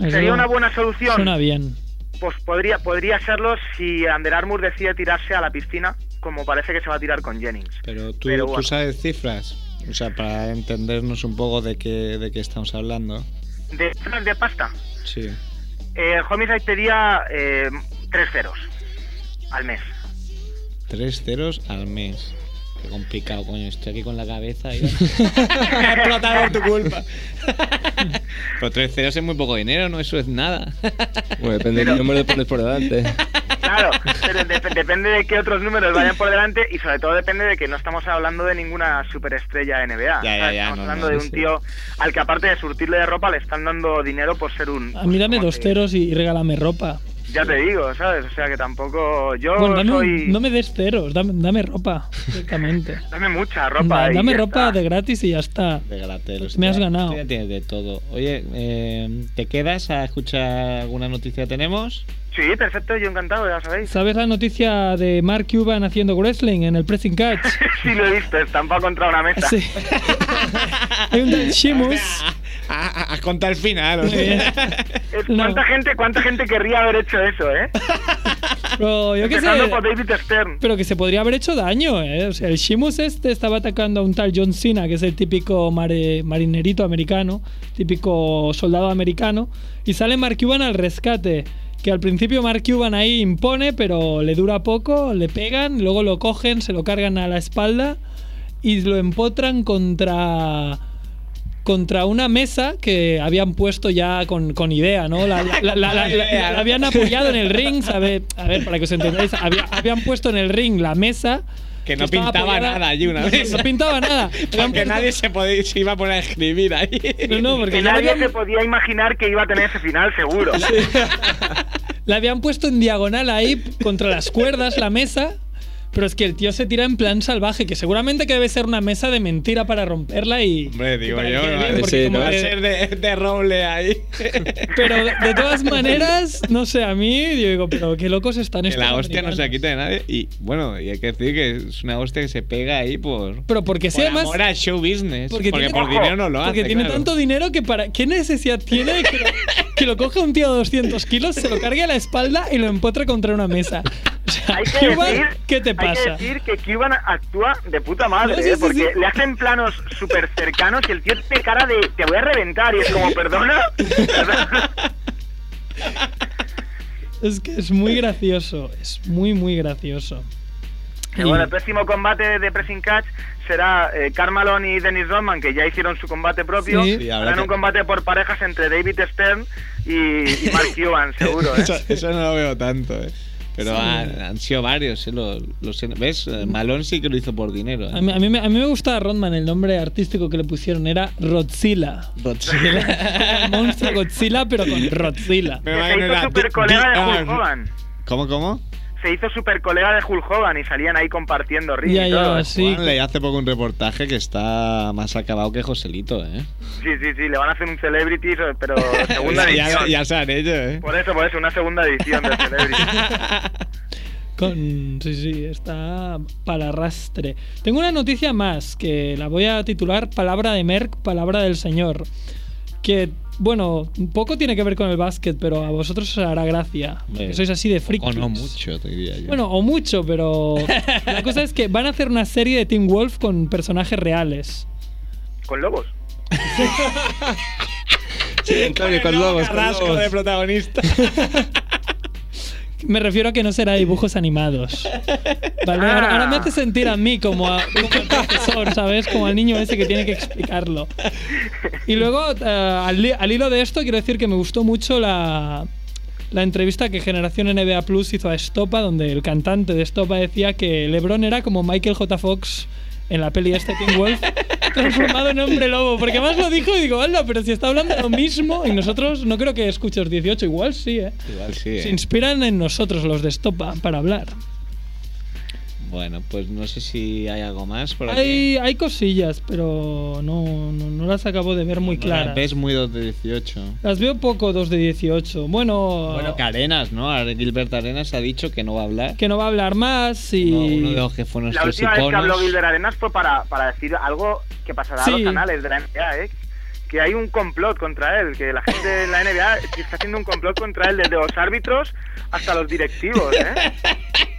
Speaker 6: Eso
Speaker 10: ¿Sería una buena solución?
Speaker 6: Suena bien.
Speaker 10: Pues podría, podría serlo si Under Armour decide tirarse a la piscina, como parece que se va a tirar con Jennings.
Speaker 5: Pero tú,
Speaker 10: Pero
Speaker 5: tú sabes cifras. O sea, para entendernos un poco de qué, de qué estamos hablando.
Speaker 10: De de pasta,
Speaker 5: Sí.
Speaker 10: eh, Homicide pedía eh, tres ceros al mes.
Speaker 5: Tres ceros al mes. Qué complicado, coño. Estoy aquí con la cabeza y... ha explotado por tu culpa. Pero tres ceros es muy poco dinero, ¿no? Eso es nada.
Speaker 8: Bueno, depende de qué número le pones por delante.
Speaker 10: Claro, pero dep- depende de qué otros números vayan por delante y sobre todo depende de que no estamos hablando de ninguna superestrella NBA.
Speaker 5: Ya, ya,
Speaker 10: ¿sabes?
Speaker 5: ya,
Speaker 10: Estamos
Speaker 5: no,
Speaker 10: hablando
Speaker 5: no,
Speaker 10: de un
Speaker 5: sí.
Speaker 10: tío al que aparte de surtirle de ropa le están dando dinero por ser un...
Speaker 6: A mí dame
Speaker 10: como
Speaker 6: dos ceros y regálame ropa.
Speaker 10: Ya te digo, ¿sabes? O sea que tampoco... Yo
Speaker 6: Bueno, dame, un-
Speaker 10: soy...
Speaker 6: no me des ceros, dame, dame ropa directamente.
Speaker 10: Dame mucha ropa.
Speaker 6: Da- dame ropa
Speaker 10: está.
Speaker 6: de gratis y ya está.
Speaker 5: De Galatel.
Speaker 6: Me has ganado.
Speaker 5: Ya tienes de todo. Oye, eh, ¿te quedas a escuchar alguna noticia que tenemos?
Speaker 10: Sí, perfecto, yo encantado, ya sabéis.
Speaker 6: ¿Sabes la noticia de Mark Cuban haciendo wrestling en el pressing catch?
Speaker 10: sí, lo he visto, estampado contra una mesa.
Speaker 6: Sí. Hay un Sheamus.
Speaker 5: A, a contar el final. o sea.
Speaker 10: Eh,
Speaker 6: No.
Speaker 10: ¿Cuánta, gente, ¿Cuánta gente querría haber hecho eso, eh?
Speaker 6: Pero yo qué sé.
Speaker 10: Por David Stern.
Speaker 6: Pero que se podría haber hecho daño, ¿eh? O sea, el Shimus este estaba atacando a un tal John Cena, que es el típico mare- marinerito americano, típico soldado americano, y sale Mark Cuban al rescate. Que al principio Mark Cuban ahí impone, pero le dura poco, le pegan, luego lo cogen, se lo cargan a la espalda y lo empotran contra contra una mesa que habían puesto ya con, con idea, ¿no? La, la- la- la- la- la- la habían apoyado en el ring, ¿sabe? A ver, para que os entendáis, había- habían puesto en el ring la mesa.
Speaker 5: Que no
Speaker 6: estaba
Speaker 5: pintaba
Speaker 6: apoyada-
Speaker 5: nada allí una
Speaker 6: no,
Speaker 5: vez.
Speaker 6: No, pintaba nada.
Speaker 5: Porque nadie se, podía, se iba a poner a escribir ahí.
Speaker 6: No, no, porque
Speaker 10: Que nadie
Speaker 6: habían,
Speaker 10: se podía imaginar que iba a tener ese final, seguro.
Speaker 6: la habían puesto en diagonal ahí contra las cuerdas la mesa. Pero es que el tío se tira en plan salvaje, que seguramente que debe ser una mesa de mentira para romperla y.
Speaker 5: Hombre, digo yo,
Speaker 6: que
Speaker 5: ¿no?
Speaker 6: bien, porque
Speaker 8: Sí,
Speaker 6: como
Speaker 8: ¿no?
Speaker 5: Va a
Speaker 6: que-
Speaker 5: ser de, de roble ahí.
Speaker 6: Pero de, de todas maneras, no sé, a mí yo digo, pero qué locos están
Speaker 5: Que
Speaker 6: estos.
Speaker 5: la hostia no se la quita de nadie. Y bueno, y hay que decir que es una hostia que se pega ahí por.
Speaker 6: Pero porque
Speaker 5: por
Speaker 6: sí, además.
Speaker 5: show business.
Speaker 6: Porque
Speaker 5: Porque,
Speaker 6: tiene-
Speaker 5: por dinero no lo hace.
Speaker 6: Porque tiene
Speaker 5: claro.
Speaker 6: tanto dinero que para. ¿Qué necesidad tiene que lo, que lo coge un tío de 200 kilos, se lo cargue a la espalda y lo empotre contra una mesa? O sea,
Speaker 10: Hay que,
Speaker 6: Cuban,
Speaker 10: decir,
Speaker 6: ¿qué te
Speaker 10: hay
Speaker 6: pasa?
Speaker 10: que decir que Cuban actúa de puta madre,
Speaker 6: No, sí,
Speaker 10: ¿eh?
Speaker 6: sí,
Speaker 10: porque
Speaker 6: sí.
Speaker 10: le hacen planos súper cercanos y el tío tiene cara de te voy a reventar y es como, perdona.
Speaker 6: Es que es muy gracioso. Es muy, muy gracioso.
Speaker 10: Y bueno, el próximo combate de Pressing Catch será eh, y Dennis Rodman, que ya hicieron su combate propio.
Speaker 6: Sí.
Speaker 5: Sí, habrá
Speaker 10: Harán
Speaker 5: que-
Speaker 10: un combate por parejas entre David Stern y, y Mark Cuban, seguro, ¿eh?
Speaker 5: Eso, eso no lo veo tanto, eh. Pero
Speaker 6: Sí.
Speaker 5: han, han sido varios, ¿eh? Los, los- ¿Ves? Eh, Malón sí que lo hizo por dinero. ¿eh?
Speaker 6: A mí, a, mí, me- a mí me gustaba Rodman, el nombre artístico que le pusieron era Rodzilla.
Speaker 5: Godzilla.
Speaker 6: Monstruo Godzilla, pero con Rodzilla.
Speaker 5: Me era
Speaker 10: hizo super colega de
Speaker 5: Di-
Speaker 10: Hulk
Speaker 5: ah,
Speaker 10: Hogan.
Speaker 5: ¿Cómo, cómo?
Speaker 10: Se hizo super colega de Hulk Hogan y salían ahí compartiendo ring
Speaker 6: Ya,
Speaker 10: y todo.
Speaker 6: ya, sí.
Speaker 5: Juan, leí hace poco un reportaje que está más acabado que Joselito, ¿eh?
Speaker 10: Sí, sí, sí, le van a hacer un Celebrity, pero segunda
Speaker 5: ya,
Speaker 10: edición.
Speaker 5: ya se han hecho, ¿eh?
Speaker 10: Por eso, por eso, una segunda edición de Celebrity.
Speaker 6: Con, sí, sí, está para arrastre. Tengo una noticia más que la voy a titular Palabra de Merck, Palabra del Señor. Que, bueno, un poco tiene que ver con el básquet, pero a vosotros os hará gracia.
Speaker 5: Hombre,
Speaker 6: Que sois así de
Speaker 5: O
Speaker 6: frikis.
Speaker 5: no mucho, te diría yo.
Speaker 6: Bueno, o mucho, pero la cosa es que van a hacer una serie de Team Wolf con personajes reales.
Speaker 10: Con lobos.
Speaker 8: Sí, Antonio, con lobos, con lobos.
Speaker 5: de protagonista.
Speaker 6: Me refiero a que no será dibujos animados. Vale,
Speaker 10: Ah.
Speaker 6: ahora, me hace sentir a mí como, a, como profesor, ¿sabes? Como al niño ese que tiene que explicarlo. Y luego, eh, al, al hilo de esto, quiero decir que me gustó mucho la, la entrevista que Generación NBA Plus hizo a Estopa, donde el cantante de Estopa decía que LeBron era como Michael J. Fox en la peli este Teen Wolf, transformado en hombre lobo. Porque más lo dijo y digo, anda, pero si está hablando lo mismo y nosotros no creo que escuches 18, igual sí, ¿eh?
Speaker 5: Igual sí,
Speaker 6: Se
Speaker 5: ¿eh?
Speaker 6: inspiran en nosotros, los de Estopa, para hablar.
Speaker 5: Bueno, pues no sé si hay algo más por aquí.
Speaker 6: Hay, hay cosillas, pero no, no, no las acabo de ver muy
Speaker 5: No,
Speaker 6: claras.
Speaker 5: Ves muy 2 de 18.
Speaker 6: Las veo poco 2 de 18. Bueno,
Speaker 5: Bueno, que Arenas, ¿no? Gilbert Arenas ha dicho que no va a hablar.
Speaker 6: que no va a hablar más y...
Speaker 5: Uno, uno de los que fue
Speaker 10: La
Speaker 5: nuestros
Speaker 10: última vez que habló. Gilbert Arenas fue para, para decir algo que pasará
Speaker 6: Sí.
Speaker 10: a los canales de la NBA, ¿eh? Que hay un complot contra él, que la gente de la NBA está haciendo un complot contra él, desde los árbitros hasta los directivos, ¿eh?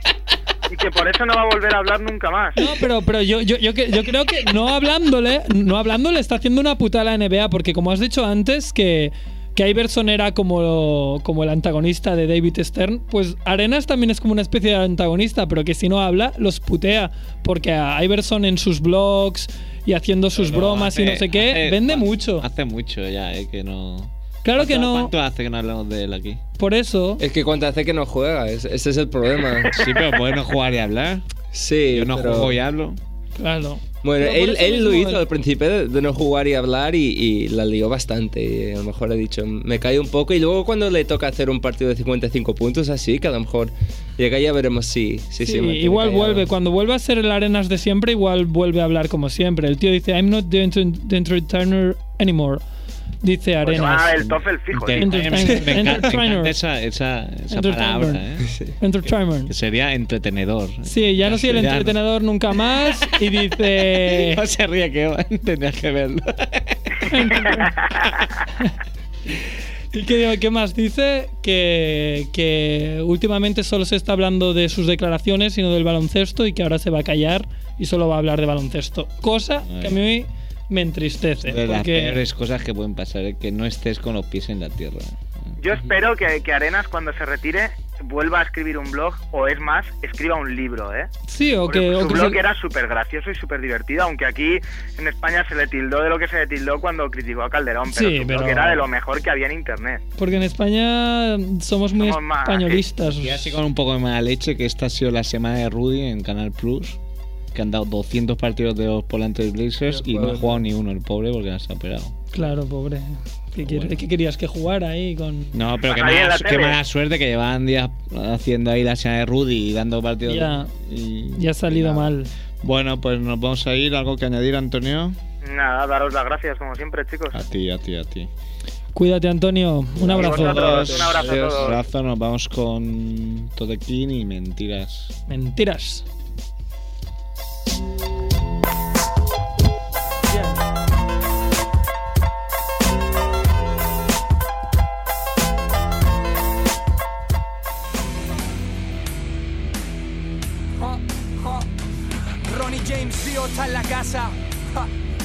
Speaker 10: Y que por eso no va a volver a hablar nunca más.
Speaker 6: No, pero, pero yo, yo, yo, que- yo creo que no hablándole, no hablándole está haciendo una putada a la NBA, porque como has dicho antes, que, que Iverson era como, como el antagonista de David Stern, pues Arenas también es como una especie de antagonista, pero que si no habla, los putea, porque a Iverson en sus blogs y haciendo sus
Speaker 5: Pero
Speaker 6: bromas y no sé qué,
Speaker 5: hace-
Speaker 6: vende mucho.
Speaker 5: Hace mucho ya, ¿eh? Que no.
Speaker 6: Claro que
Speaker 5: ¿Cuánto-
Speaker 6: no,
Speaker 5: ¿Cuánto hace que no hablamos de él aquí?
Speaker 6: por eso.
Speaker 8: Es que cuando hace que no juega, es- ese es el problema.
Speaker 5: Sí, pero puede no jugar y hablar.
Speaker 8: Sí,
Speaker 5: Yo no
Speaker 8: pero-
Speaker 5: juego y hablo.
Speaker 6: Claro.
Speaker 8: Bueno,
Speaker 6: Pero por
Speaker 8: él,
Speaker 6: eso
Speaker 8: él lo
Speaker 6: mismo
Speaker 8: hizo
Speaker 6: el-
Speaker 8: al principio de, de no jugar y hablar y, y la lió bastante. Y a lo mejor he dicho, me cae un poco. Y luego cuando le toca hacer un partido de 55 puntos así, que a lo mejor llega ya veremos si sí,
Speaker 6: Sí,
Speaker 8: sí, mantiene
Speaker 6: igual
Speaker 8: callado.
Speaker 6: vuelve. Cuando vuelva a ser el Arenas de siempre, igual vuelve a hablar como siempre. El tío dice, I'm not the, ent- the entertainer anymore. Dice
Speaker 10: Pues
Speaker 6: Arenas.
Speaker 10: el TOEFL fijo.
Speaker 5: Me, encanta, me
Speaker 6: Entertainer.
Speaker 5: encanta esa, esa, esa
Speaker 6: Entertainer.
Speaker 5: palabra, ¿eh?
Speaker 6: Entertainment.
Speaker 5: Que sería entretenedor.
Speaker 6: Sí, ya no soy el entretenedor nunca más. Y dice.
Speaker 5: No se ríe que tendrías que verlo.
Speaker 6: ¿Y qué, qué más dice? Que, que últimamente solo se está hablando de sus declaraciones y no del baloncesto y que ahora se va a callar y solo va a hablar de baloncesto. Cosa que a mí me entristece.
Speaker 5: De las
Speaker 6: porque-
Speaker 5: peores cosas que pueden pasar es que no estés con los pies en la tierra.
Speaker 10: Yo espero que, que Arenas cuando se retire vuelva a escribir un blog o es más, escriba un libro, ¿eh?
Speaker 6: Sí, o
Speaker 10: Porque
Speaker 6: que, o
Speaker 10: su
Speaker 6: que
Speaker 10: blog
Speaker 6: se-
Speaker 10: era súper gracioso y súper divertido, aunque aquí en España se le tildó de lo que se le tildó cuando criticó a Calderón, pero
Speaker 6: Sí,
Speaker 10: su blog
Speaker 6: pero-
Speaker 10: era de lo mejor que había en internet.
Speaker 6: porque en España somos muy
Speaker 10: Somos más-
Speaker 6: españolistas.
Speaker 5: Y así con un poco de mala leche que esta ha sido la semana de Rudy en Canal Plus. Que han dado 200 partidos de los Polantes Blazers y no ha jugado ni uno el pobre porque no se ha operado.
Speaker 6: Claro, pobre. ¿Qué, quiere- qué querías que jugara ahí con.?
Speaker 5: No, pero qué mala, qué suerte que llevaban días haciendo ahí la semana de Rudy y dando partidos.
Speaker 6: Ya.
Speaker 5: y-
Speaker 6: Ya ha salido
Speaker 5: y
Speaker 6: mal.
Speaker 5: Bueno, pues nos vamos a ir. ¿Algo que añadir, Antonio?
Speaker 10: Nada, daros las gracias como siempre, chicos.
Speaker 5: A ti, a ti, a ti.
Speaker 6: Cuídate, Antonio. Un abrazo.
Speaker 10: vosotros. Un abrazo todos.
Speaker 5: abrazo. Nos vamos con Todequín y mentiras.
Speaker 6: Mentiras.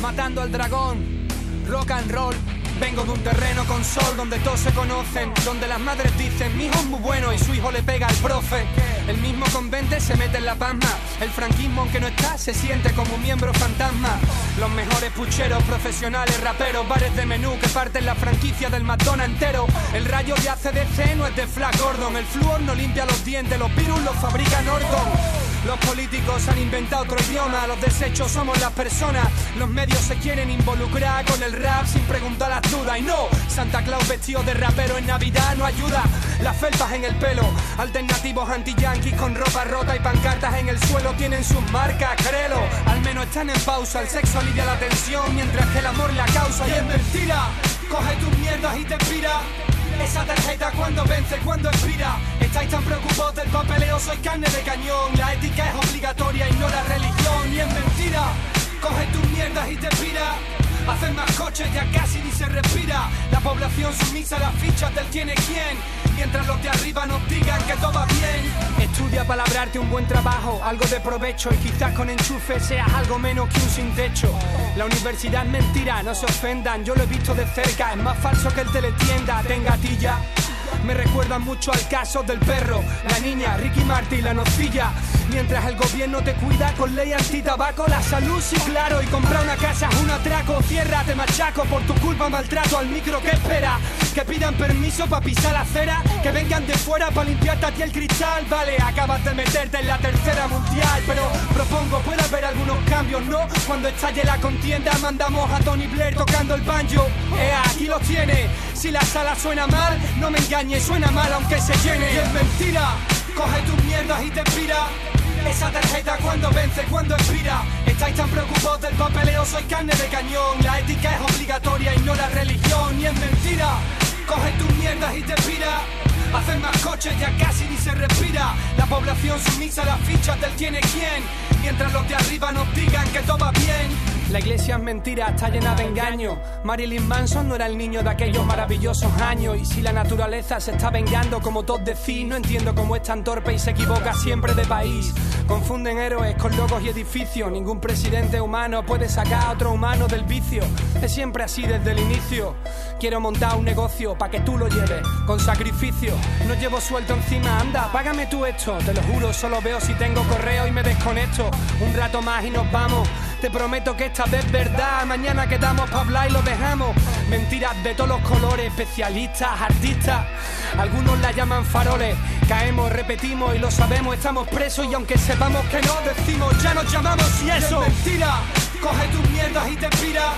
Speaker 11: Matando al dragón. Rock and roll. Vengo de un terreno con sol donde todos se conocen, donde las madres dicen mi hijo es muy bueno y su hijo le pega al profe. El mismo convente se mete en la pasma, el franquismo aunque no está se siente como un miembro fantasma. Los mejores pucheros, profesionales, raperos, bares de menú que parten la franquicia del McDonald's entero. El rayo de ACDC no es de Flash Gordon, el flúor no limpia los dientes, los virus los fabrica Norton. Los políticos han inventado otro idioma, los desechos somos las personas. Los medios se quieren involucrar con el rap sin preguntar las dudas. Y no, Santa Claus vestido de rapero en Navidad no ayuda. Las felpas en el pelo, alternativos anti-yanquis con ropa rota y pancartas en el suelo tienen sus marcas, créelo. Al menos están en pausa, el sexo alivia la tensión mientras que el amor la causa. Y es mentira, coge tus mierdas y te inspira. Esa tarjeta cuando vence, cuando expira. Estáis tan preocupados del papeleo, soy carne de cañón. La ética es obligatoria y no la religión. Y es mentira, coge tus mierdas y te pira. Hacen más coches, ya casi ni se respira. La población sumisa a las fichas del es quién. Mientras los de arriba nos digan que todo va bien. Estudia para labrarte un buen trabajo, algo de provecho. Y quizás con enchufe seas algo menos que un sin techo. La universidad es mentira, no se ofendan. Yo lo he visto de cerca, es más falso que el teletienda. Tenga tilla. Me recuerda mucho al caso del perro, la niña, Ricky Martin, la nocilla. Mientras el gobierno te cuida con ley antitabaco, la salud sí claro. Y comprar una casa es un atraco, cierra, te machaco. Por tu culpa maltrato al micro que espera. Que pidan permiso para pisar la acera, que vengan de fuera para limpiarte a ti el cristal. Vale, acabas de meterte en la tercera mundial, pero propongo puede haber algunos cambios, ¿no? Cuando estalle la contienda mandamos a Tony Blair tocando el banjo. Ea, aquí los tiene. Si la sala suena mal, no me engañes, suena mal aunque se llene. Y es mentira, coge tus mierdas y te inspira. Esa tarjeta cuando vence, cuando expira. Estáis tan preocupados del papeleo, soy carne de cañón. La ética es obligatoria y no la religión. Y es mentira, coge tus mierdas y te inspira. Hacen más coches, ya casi ni se respira. La población sumisa a las fichas del es quién. Mientras los de arriba nos digan que todo va bien. La iglesia es mentira, está llena de engaño. Marilyn Manson no era el niño de aquellos maravillosos años. Y si la naturaleza se está vengando, como todos decís, no entiendo cómo es tan torpe y se equivoca siempre de país. Confunden héroes con logos y edificios. Ningún presidente humano puede sacar a otro humano del vicio. Es siempre así desde el inicio. Quiero montar un negocio para que tú lo lleves con sacrificio. No llevo suelto encima, anda, págame tú esto. Te lo juro, solo veo si tengo correo y me desconecto. Un rato más y nos vamos. Te prometo que esta vez es verdad. Mañana quedamos para hablar y lo dejamos. Mentiras de todos los colores, especialistas, artistas. Algunos la llaman faroles. Caemos, repetimos y lo sabemos. Estamos presos y aunque sepamos que no, decimos ya nos llamamos y eso. Es mentira, coge tus mierdas y te inspira.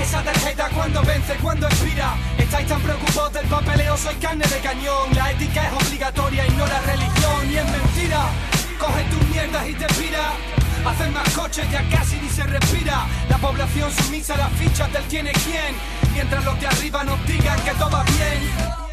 Speaker 11: Esa tarjeta cuando vence, cuando expira. Estáis tan preocupados del papeleo, soy carne de cañón. La ética es obligatoria y no la religión. Y es mentira, coge tus mierdas y te inspira. Hacen más coches, ya casi ni se respira. La población sumisa a las fichas del es quién. Mientras los de arriba nos digan que todo va bien.